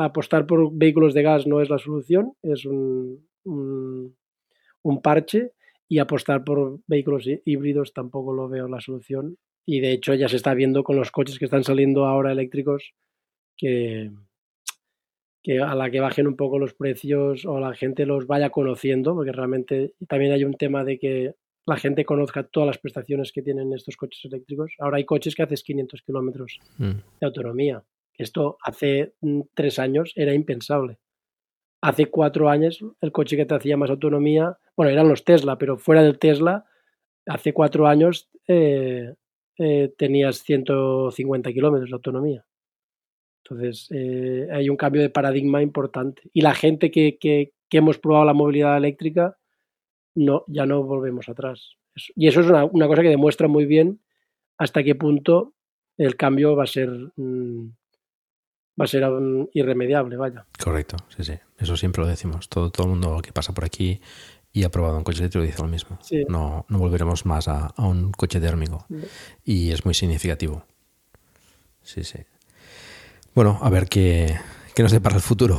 Speaker 2: apostar por vehículos de gas no es la solución, es un, un, un parche y apostar por vehículos hí- híbridos tampoco lo veo la solución. Y de hecho ya se está viendo con los coches que están saliendo ahora eléctricos que, que a la que bajen un poco los precios o la gente los vaya conociendo, porque realmente también hay un tema de que la gente conozca todas las prestaciones que tienen estos coches eléctricos. Ahora hay coches que haces 500 kilómetros
Speaker 1: Mm.
Speaker 2: de autonomía. Esto hace mm, tres años era impensable. Hace cuatro años el coche que te hacía más autonomía, bueno, eran los Tesla, pero fuera del Tesla, hace cuatro años eh, eh, tenías 150 kilómetros de autonomía. Entonces, eh, hay un cambio de paradigma importante. Y la gente que, que- que hemos probado la movilidad eléctrica, no, ya no volvemos atrás. Y eso es una, una cosa que demuestra muy bien hasta qué punto el cambio va a ser mm, va a ser irremediable, vaya.
Speaker 1: Correcto, sí, sí. Eso siempre lo decimos. Todo, todo el mundo que pasa por aquí y ha probado un coche eléctrico dice lo mismo.
Speaker 2: Sí.
Speaker 1: No, no volveremos más a, a un coche térmico. Y es muy significativo. Sí, sí. Bueno, a ver qué, qué nos depara el futuro.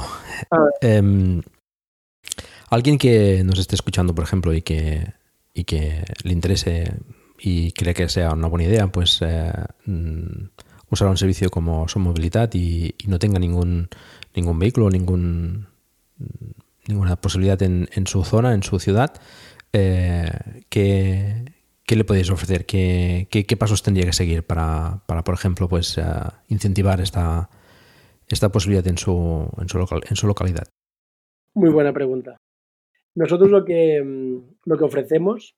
Speaker 2: A ver.
Speaker 1: Em, alguien que nos esté escuchando, por ejemplo, y que, y que le interese y cree que sea una buena idea, pues eh, mm, usar un servicio como Son Movilidad y, no tenga ningún, ningún vehículo, ningún, ninguna posibilidad en, en su zona, en su ciudad, eh, ¿qué, qué le podéis ofrecer? ¿Qué, qué, pasos tendría que seguir para, para por ejemplo, pues eh, incentivar esta, esta posibilidad en su, en su, local- en su localidad?
Speaker 2: Muy buena pregunta. Nosotros lo que, mm, lo que ofrecemos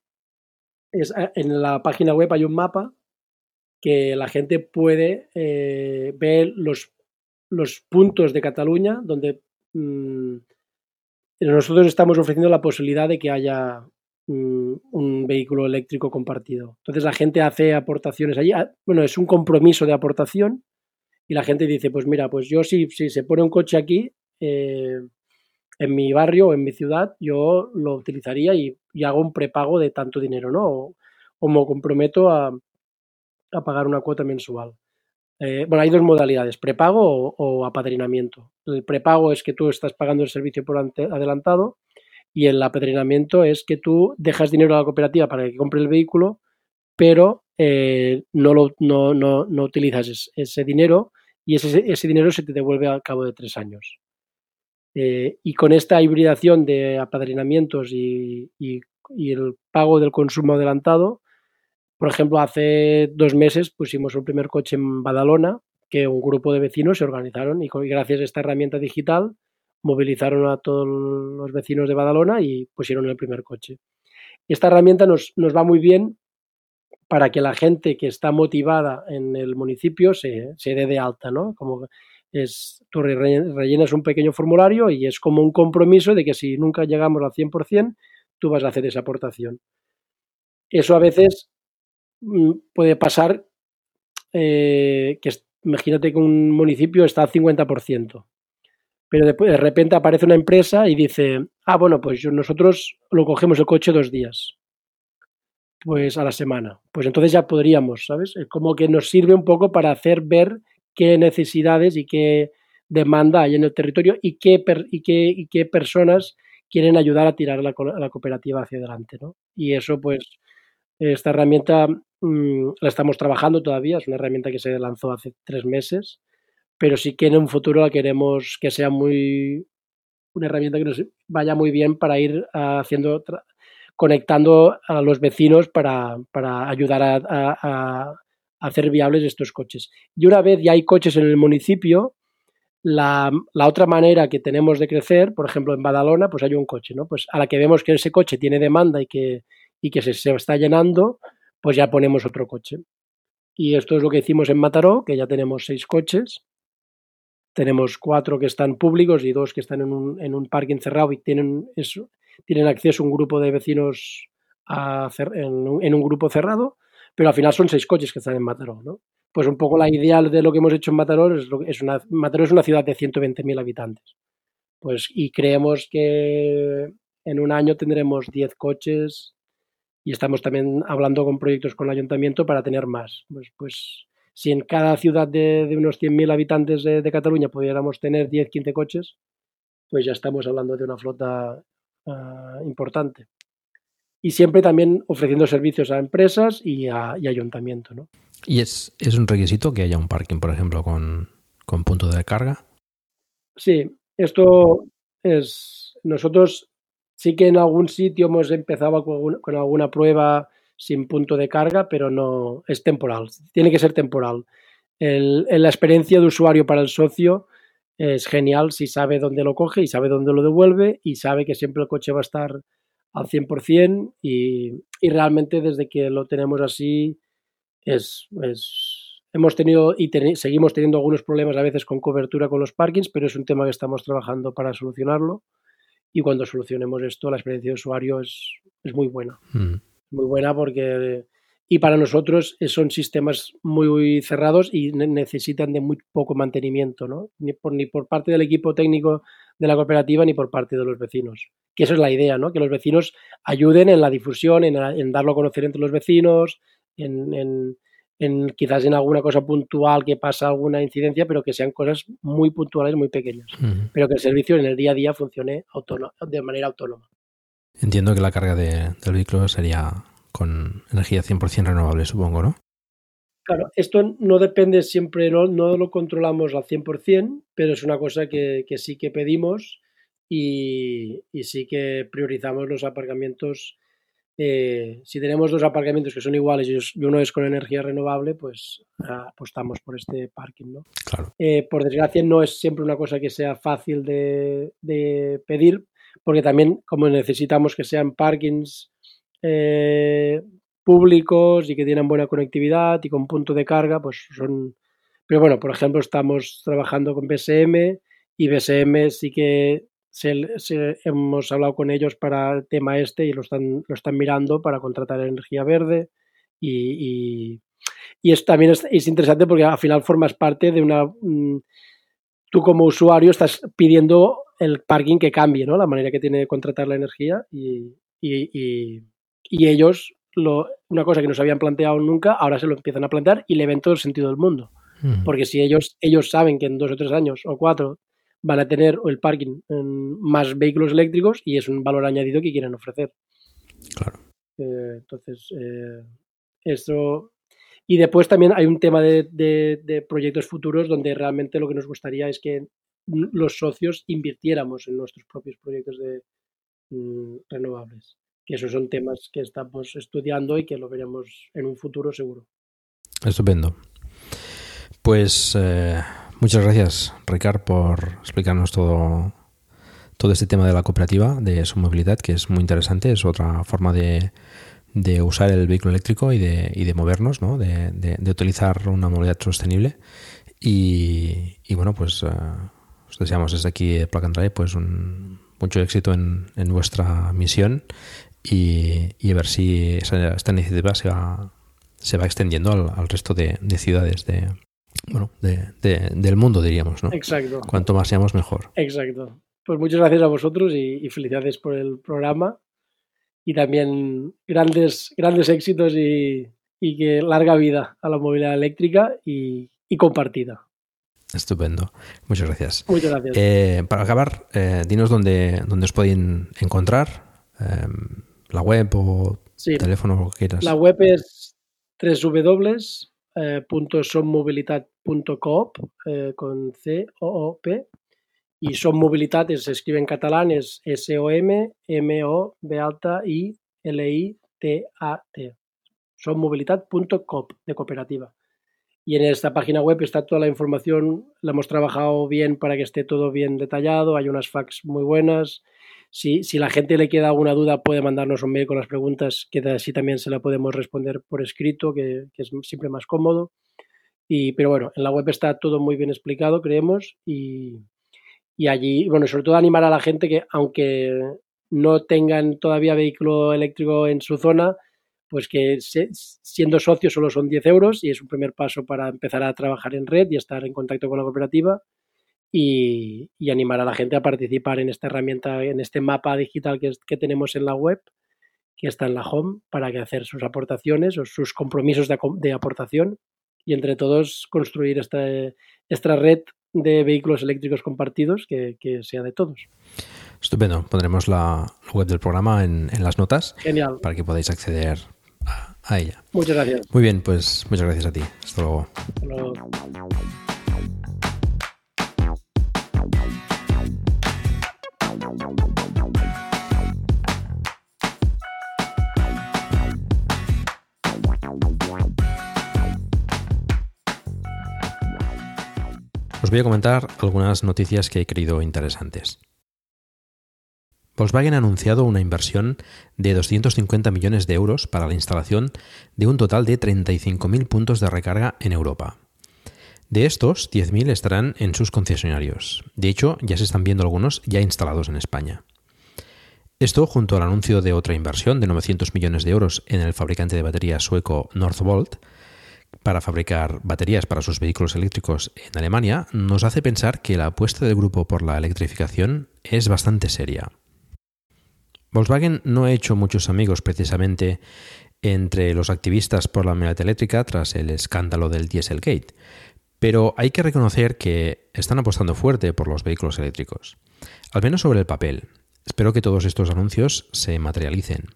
Speaker 2: es a- en la página web hay un mapa que la gente puede eh, ver los, los puntos de Cataluña donde mm, nosotros estamos ofreciendo la posibilidad de que haya mm, un vehículo eléctrico compartido. Entonces la gente hace aportaciones allí. Ah, bueno, es un compromiso de aportación y la gente dice, pues mira, pues yo si, si se pone un coche aquí eh, en mi barrio o en mi ciudad, yo lo utilizaría y, hago un prepago de tanto dinero, ¿no? O, me comprometo a, pagar una cuota mensual. Eh, bueno, hay dos modalidades, prepago o, apadrinamiento. El prepago es que tú estás pagando el servicio por adelantado y el apadrinamiento es que tú dejas dinero a la cooperativa para que compre el vehículo, pero eh, no, lo, no, no, no, utilizas ese, ese dinero y ese, ese, dinero se te devuelve al cabo de tres años. Eh, y con esta hibridación de apadrinamientos y, el pago del consumo adelantado, por ejemplo, hace dos meses pusimos un primer coche en Badalona, que un grupo de vecinos se organizaron y gracias a esta herramienta digital movilizaron a todos los vecinos de Badalona y pusieron el primer coche. Esta herramienta nos, nos va muy bien para que la gente que está motivada en el municipio se, se dé de alta, ¿no? Como es, tú rellenas un pequeño formulario y es como un compromiso de que si nunca llegamos al 100%, tú vas a hacer esa aportación. Eso a veces Mm, puede pasar eh, que imagínate que un municipio está al 50%, pero de repente aparece una empresa y dice, ah, bueno, pues nosotros lo cogemos el coche dos días, pues a la semana. Pues entonces ya podríamos, ¿sabes? Como que nos sirve un poco para hacer ver qué necesidades y qué demanda hay en el territorio y qué, y qué, y qué personas quieren ayudar a tirar la, la cooperativa hacia adelante, ¿no? Y eso, pues, esta herramienta mmm, la estamos trabajando todavía, es una herramienta que se lanzó hace tres meses, pero sí que en un futuro la queremos que sea muy una herramienta que nos vaya muy bien para ir haciendo conectando a los vecinos para, para ayudar a, hacer viables estos coches. Y una vez ya hay coches en el municipio, la, la, otra manera que tenemos de crecer, por ejemplo en Badalona, pues hay un coche, ¿no? Pues a la que vemos que ese coche tiene demanda y que, y que se, se está llenando, pues ya ponemos otro coche. Y esto es lo que hicimos en Mataró, que ya tenemos seis coches. Tenemos cuatro que están públicos y dos que están en un, en un parque encerrado y tienen, tienen acceso a un grupo de vecinos a, en, un, grupo cerrado, pero al final son seis coches que están en Mataró. ¿no? Pues un poco la idea de lo que hemos hecho en Mataró es, lo, es una, Mataró es una ciudad de 120.000 habitantes. Pues, y creemos que en un año tendremos 10 coches y estamos también hablando con proyectos con el ayuntamiento para tener más. Pues, pues si en cada ciudad de, de unos 100.000 habitantes de, de, Cataluña pudiéramos tener 10, 15 coches, pues ya estamos hablando de una flota uh, importante. Y siempre también ofreciendo servicios a empresas y a y ayuntamiento. ¿no?
Speaker 1: ¿Y es, es un requisito que haya un parking, por ejemplo, con, con punto de carga?
Speaker 2: Sí, esto es. Nosotros Sí que en algún sitio hemos empezado con, con alguna prueba sin punto de carga, pero no es temporal. Tiene que ser temporal. El, el, la experiencia de usuario para el socio es genial si sabe dónde lo coge y sabe dónde lo devuelve y sabe que siempre el coche va a estar al 100% y, y realmente desde que lo tenemos así es, es hemos tenido y ten, seguimos teniendo algunos problemas a veces con cobertura con los parkings, pero es un tema que estamos trabajando para solucionarlo y cuando solucionemos esto la experiencia de usuario es, es muy buena. Mm. Muy buena porque... Y para nosotros son sistemas muy cerrados y necesitan de muy poco mantenimiento, ¿no? Ni por, ni por parte del equipo técnico de la cooperativa ni por parte de los vecinos. Que esa es la idea, ¿no? Que los vecinos ayuden en la difusión, en, en darlo a conocer entre los vecinos, en, en, en, quizás en alguna cosa puntual que pasa alguna incidencia, pero que sean cosas muy puntuales, muy pequeñas. Uh -huh. Pero que el servicio en el día a día funcione de manera autónoma.
Speaker 1: Entiendo que la carga de, del vehículo sería con energía 100% renovable, supongo, ¿no?
Speaker 2: Claro, esto no depende siempre, no, no lo controlamos al 100%, pero es una cosa que, que sí que pedimos y, y sí que priorizamos los aparcamientos eh, si tenemos dos aparcamientos que son iguales y uno es con energía renovable, pues uh, apostamos por este parking. ¿no?
Speaker 1: Claro.
Speaker 2: Eh, por desgracia, no es siempre una cosa que sea fácil de, de pedir, porque también, como necesitamos que sean parkings eh, públicos y que tienen buena conectividad y con punto de carga, pues son... Pero bueno, por ejemplo, estamos trabajando con BSM y BSM sí que se, hemos hablado con ellos para el tema este y lo están, lo están mirando para contratar energía verde y, y, y es, también es, es interesante porque al final formas parte de una... mm, tú como usuario estás pidiendo el parking que cambie, ¿no? La manera que tiene de contratar la energía y- y ellos, lo, una cosa que no se habían planteado nunca, ahora se lo empiezan a plantear y le ven todo el sentido del mundo. Porque si ellos, ellos saben que en dos o tres años o cuatro van a tener el parking en más vehículos eléctricos y es un valor añadido que quieren ofrecer.
Speaker 1: Claro.
Speaker 2: Eh, entonces, eh, eso. Y después también hay un tema de, de- de proyectos futuros donde realmente lo que nos gustaría es que los socios invirtiéramos en nuestros propios proyectos de mm, renovables. Que esos son temas que estamos estudiando y que lo veremos en un futuro seguro.
Speaker 1: Estupendo. Pues eh, muchas gracias, Ricard, por explicarnos todo, todo este tema de la cooperativa, de su movilidad, que es muy interesante. Es otra forma de, de usar el vehículo eléctrico y de, y de movernos, ¿no? de, de- utilizar una movilidad sostenible. Y, y bueno, pues eh, os deseamos desde aquí de Plug and Drive pues un, mucho éxito en, en vuestra misión y, y a ver si esa- esta iniciativa se va, se va extendiendo al, al resto de, de ciudades de, bueno, de- de- del mundo, diríamos. ¿no?
Speaker 2: Exacto.
Speaker 1: Cuanto más seamos, mejor.
Speaker 2: Exacto. Pues muchas gracias a vosotros y, y felicidades por el programa. Y también grandes, grandes éxitos y, y que larga vida a la movilidad eléctrica y, y compartida.
Speaker 1: Estupendo. Muchas gracias.
Speaker 2: Muchas gracias.
Speaker 1: Eh, para acabar, eh, dinos dónde, dónde os pueden encontrar, eh, la web o
Speaker 2: Sí.
Speaker 1: teléfono, lo que quieras.
Speaker 2: La web es www.sonmobilitat.coop eh, con C O O P y Son Mobilitat es- se escribe en catalán es S O M M O B alta I L I T A T. Sonmobilitat.coop de cooperativa. Y en esta página web está toda la información, la hemos trabajado bien para que esté todo bien detallado, hay unas fax muy buenas. Si, si la gente le queda alguna duda puede mandarnos un mail con las preguntas, que así también se la podemos responder por escrito, que, que es siempre más cómodo. Y, pero bueno, en la web está todo muy bien explicado, creemos, y, y allí, bueno, sobre todo animar a la gente que aunque no tengan todavía vehículo eléctrico en su zona, pues que se- siendo socios solo son 10 euros y es un primer paso para empezar a trabajar en red y estar en contacto con la cooperativa y, y animar a la gente a participar en esta herramienta, en este mapa digital que, es- que tenemos en la web, que está en la home, para que hacer sus aportaciones o sus compromisos de, aportación y entre todos construir esta, esta red de vehículos eléctricos compartidos que, que sea de todos.
Speaker 1: Estupendo. Pondremos la la web del programa en, en las notas
Speaker 2: Genial.
Speaker 1: para que podáis acceder a, a ella.
Speaker 2: Muchas gracias.
Speaker 1: Muy bien, pues muchas gracias a ti. Hasta luego.
Speaker 2: Hasta luego.
Speaker 1: Os voy a comentar algunas noticias que he creído interesantes. Volkswagen ha anunciado una inversión de 250 millones de euros para la instalación de un total de 35.000 puntos de recarga en Europa. De estos, 10.000 estarán en sus concesionarios. De hecho, ya se están viendo algunos ya instalados en España. Esto, junto al anuncio de otra inversión de 900 millones de euros en el fabricante de baterías sueco Northvolt, para fabricar baterías para sus vehículos eléctricos en Alemania, nos hace pensar que la apuesta del grupo por la electrificación es bastante seria. Volkswagen no ha hecho muchos amigos precisamente entre los activistas por la movilidad eléctrica tras el escándalo del Dieselgate, pero hay que reconocer que están apostando fuerte por los vehículos eléctricos, al menos sobre el papel. Espero que todos estos anuncios se materialicen.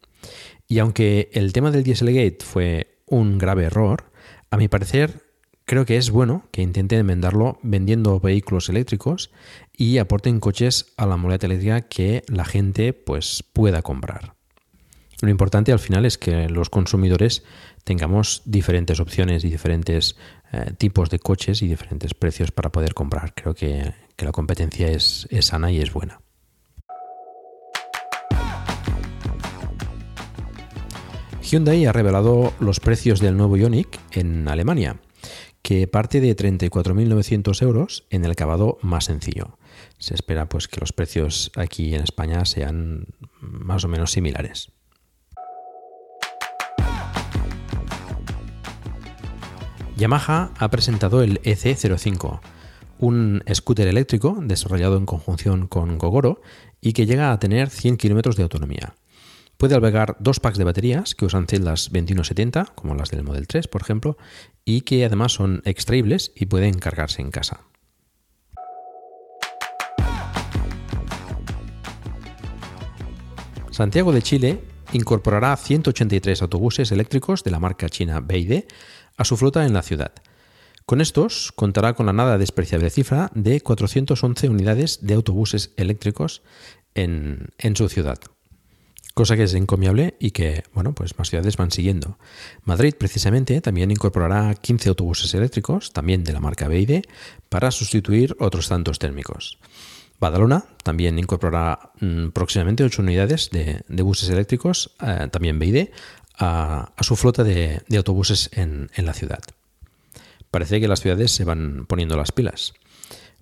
Speaker 1: Y aunque el tema del Dieselgate fue un grave error, a mi parecer creo que es bueno que intenten enmendarlo vendiendo vehículos eléctricos y aporten coches a la movilidad eléctrica que la gente pues pueda comprar. Lo importante al final es que los consumidores tengamos diferentes opciones y diferentes eh, tipos de coches y diferentes precios para poder comprar. Creo que, que la competencia es, es sana y es buena. Hyundai ha revelado los precios del nuevo Ioniq en Alemania, que parte de 34.900 euros en el acabado más sencillo. Se espera pues que los precios aquí en España sean más o menos similares. Yamaha ha presentado el EC05, un scooter eléctrico desarrollado en conjunción con Gogoro y que llega a tener 100 kilómetros de autonomía. Puede albergar dos packs de baterías que usan celdas 2170, como las del Model 3, por ejemplo, y que además son extraíbles y pueden cargarse en casa. Santiago de Chile incorporará 183 autobuses eléctricos de la marca china BYD a su flota en la ciudad. Con estos contará con la nada despreciable cifra de 411 unidades de autobuses eléctricos en, en su ciudad, cosa que es encomiable y que, bueno, pues más ciudades van siguiendo. Madrid, precisamente, también incorporará 15 autobuses eléctricos, también de la marca BYD, para sustituir otros tantos térmicos. Badalona también incorporará mm, próximamente 8 unidades de, buses eléctricos, eh, también BYD, a, su flota de, autobuses en, la ciudad. Parece que las ciudades se van poniendo las pilas.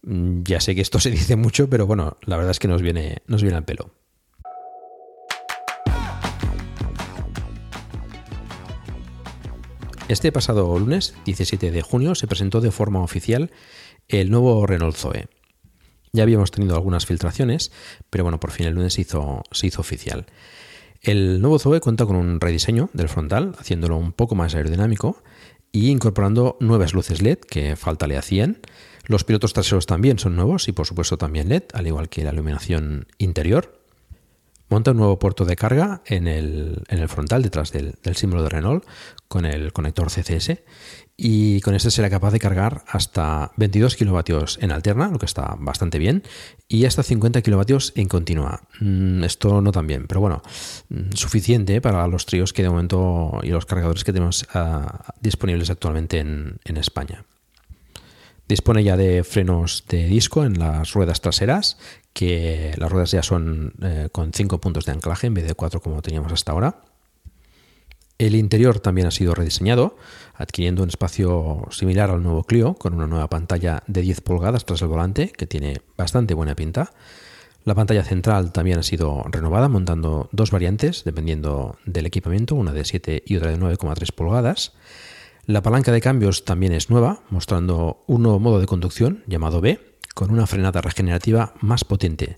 Speaker 1: Mm, ya sé que esto se dice mucho, pero bueno, la verdad es que nos viene, nos viene al pelo. Este pasado lunes, 17 de junio, se presentó de forma oficial el nuevo Renault Zoe. Ya habíamos tenido algunas filtraciones, pero bueno, por fin el lunes se hizo, se hizo oficial. El nuevo Zoe cuenta con un rediseño del frontal, haciéndolo un poco más aerodinámico y incorporando nuevas luces LED que falta le hacían. Los pilotos traseros también son nuevos y por supuesto también LED, al igual que la iluminación interior. Monta un nuevo puerto de carga en el, frontal, detrás del, del, símbolo de Renault, con el conector CCS y con este será capaz de cargar hasta 22 kilovatios en alterna, lo que está bastante bien, y hasta 50 kilovatios en continua. Mm, esto no tan bien, pero bueno, mm, suficiente para los tríos que de momento y los cargadores que tenemos ah, disponibles actualmente en, España. Dispone ya de frenos de disco en las ruedas traseras, que las ruedas ya son eh, con 5 puntos de anclaje en vez de 4 como teníamos hasta ahora. El interior también ha sido rediseñado, adquiriendo un espacio similar al nuevo Clio, con una nueva pantalla de 10 pulgadas tras el volante, que tiene bastante buena pinta. La pantalla central también ha sido renovada, montando dos variantes, dependiendo del equipamiento, una de 7 y otra de 9,3 pulgadas. La palanca de cambios también es nueva, mostrando un nuevo modo de conducción llamado B, con una frenada regenerativa más potente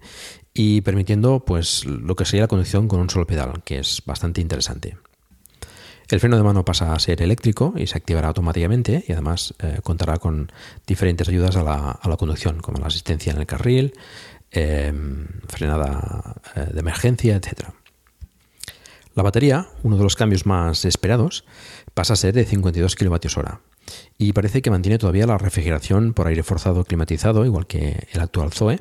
Speaker 1: y permitiendo pues lo que sería la conducción con un solo pedal, que es bastante interesante. El freno de mano pasa a ser eléctrico y se activará automáticamente y además eh, contará con diferentes ayudas a la, conducción, como la asistencia en el carril, em, frenada eh, de emergencia, etc. La batería, uno de los cambios más esperados, pasa a ser de 52 kWh y parece que mantiene todavía la refrigeración por aire forzado climatizado, igual que el actual Zoe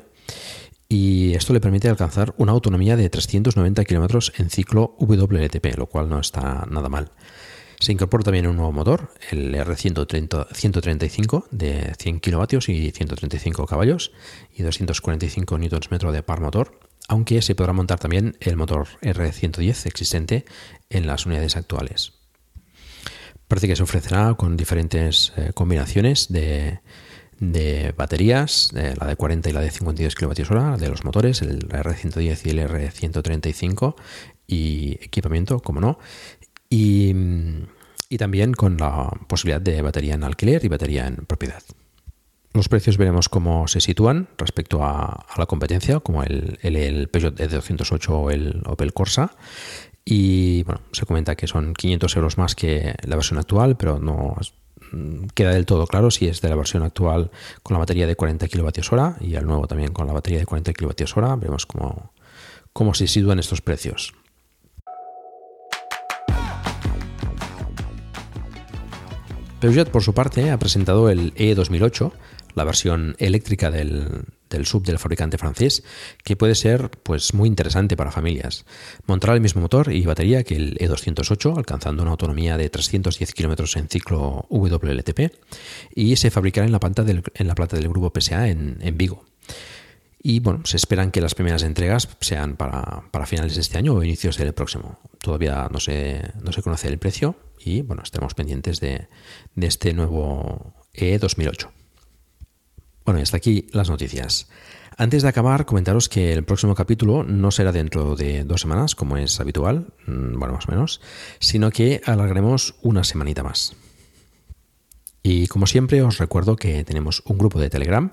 Speaker 1: y esto le permite alcanzar una autonomía de 390 kilómetros en ciclo WLTP, lo cual no está nada mal. Se incorpora también un nuevo motor, el R135 de 100 kilovatios y 135 caballos y 245 Nm de par motor, aunque se podrá montar también el motor R110 existente en las unidades actuales. Parece que se ofrecerá con diferentes eh, combinaciones de, de baterías, la de 40 y la de 52 kWh, de los motores, el R110 y el R135, y equipamiento, como no, y, también con la posibilidad de batería en alquiler y batería en propiedad. Los precios veremos cómo se sitúan respecto a, la competencia, como el, el, Peugeot E208 o el Opel Corsa. Y bueno, se comenta que son 500 euros más que la versión actual, pero no queda del todo claro si es de la versión actual con la batería de 40 kWh y el nuevo también con la batería de 40 kWh. Veremos cómo, cómo se sitúan estos precios. Peugeot, por su parte, ha presentado el E2008, la versión eléctrica del, del sub del fabricante francés, que puede ser pues, muy interesante para familias. Montará el mismo motor y batería que el E208, alcanzando una autonomía de 310 km en ciclo WLTP, y se fabricará en la planta del, en la planta del grupo PSA en, Vigo. Y bueno, se esperan que las primeras entregas sean para, para finales de este año o inicios del próximo. Todavía no se, no se conoce el precio y bueno, estaremos pendientes de, de este nuevo E 2008. Bueno, y hasta aquí las noticias. Antes de acabar, comentaros que el próximo capítulo no será dentro de dos semanas, como es habitual, mm, bueno, más o menos, sino que alargaremos una semanita más. Y como siempre, os recuerdo que tenemos un grupo de Telegram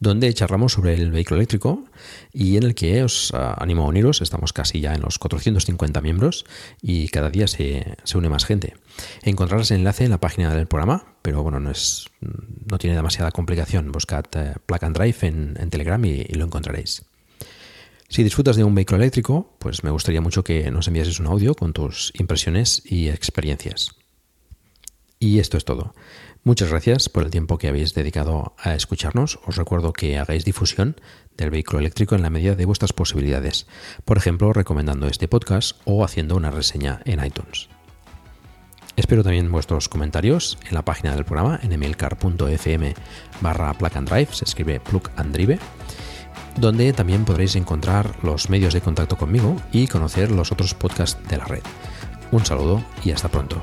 Speaker 1: donde charlamos sobre el vehículo eléctrico y en el que os ah, animo a uniros. Estamos casi ya en los 450 miembros y cada día se, une más gente. Encontrarás el enlace en la página del programa, pero bueno, no, es, no tiene demasiada complicación. Buscad eh, and Drive en, Telegram y, y, lo encontraréis. Si disfrutas de un vehículo eléctrico, pues me gustaría mucho que nos enviases un audio con tus impresiones y experiencias. Y esto es todo. Muchas gracias por el tiempo que habéis dedicado a escucharnos. Os recuerdo que hagáis difusión del vehículo eléctrico en la medida de vuestras posibilidades, por ejemplo, recomendando este podcast o haciendo una reseña en iTunes. Espero también vuestros comentarios en la página del programa en emilcar.fm barra plug and drive, se escribe plug and drive, donde también podréis encontrar los medios de contacto conmigo y conocer los otros podcasts de la red. Un saludo y hasta pronto.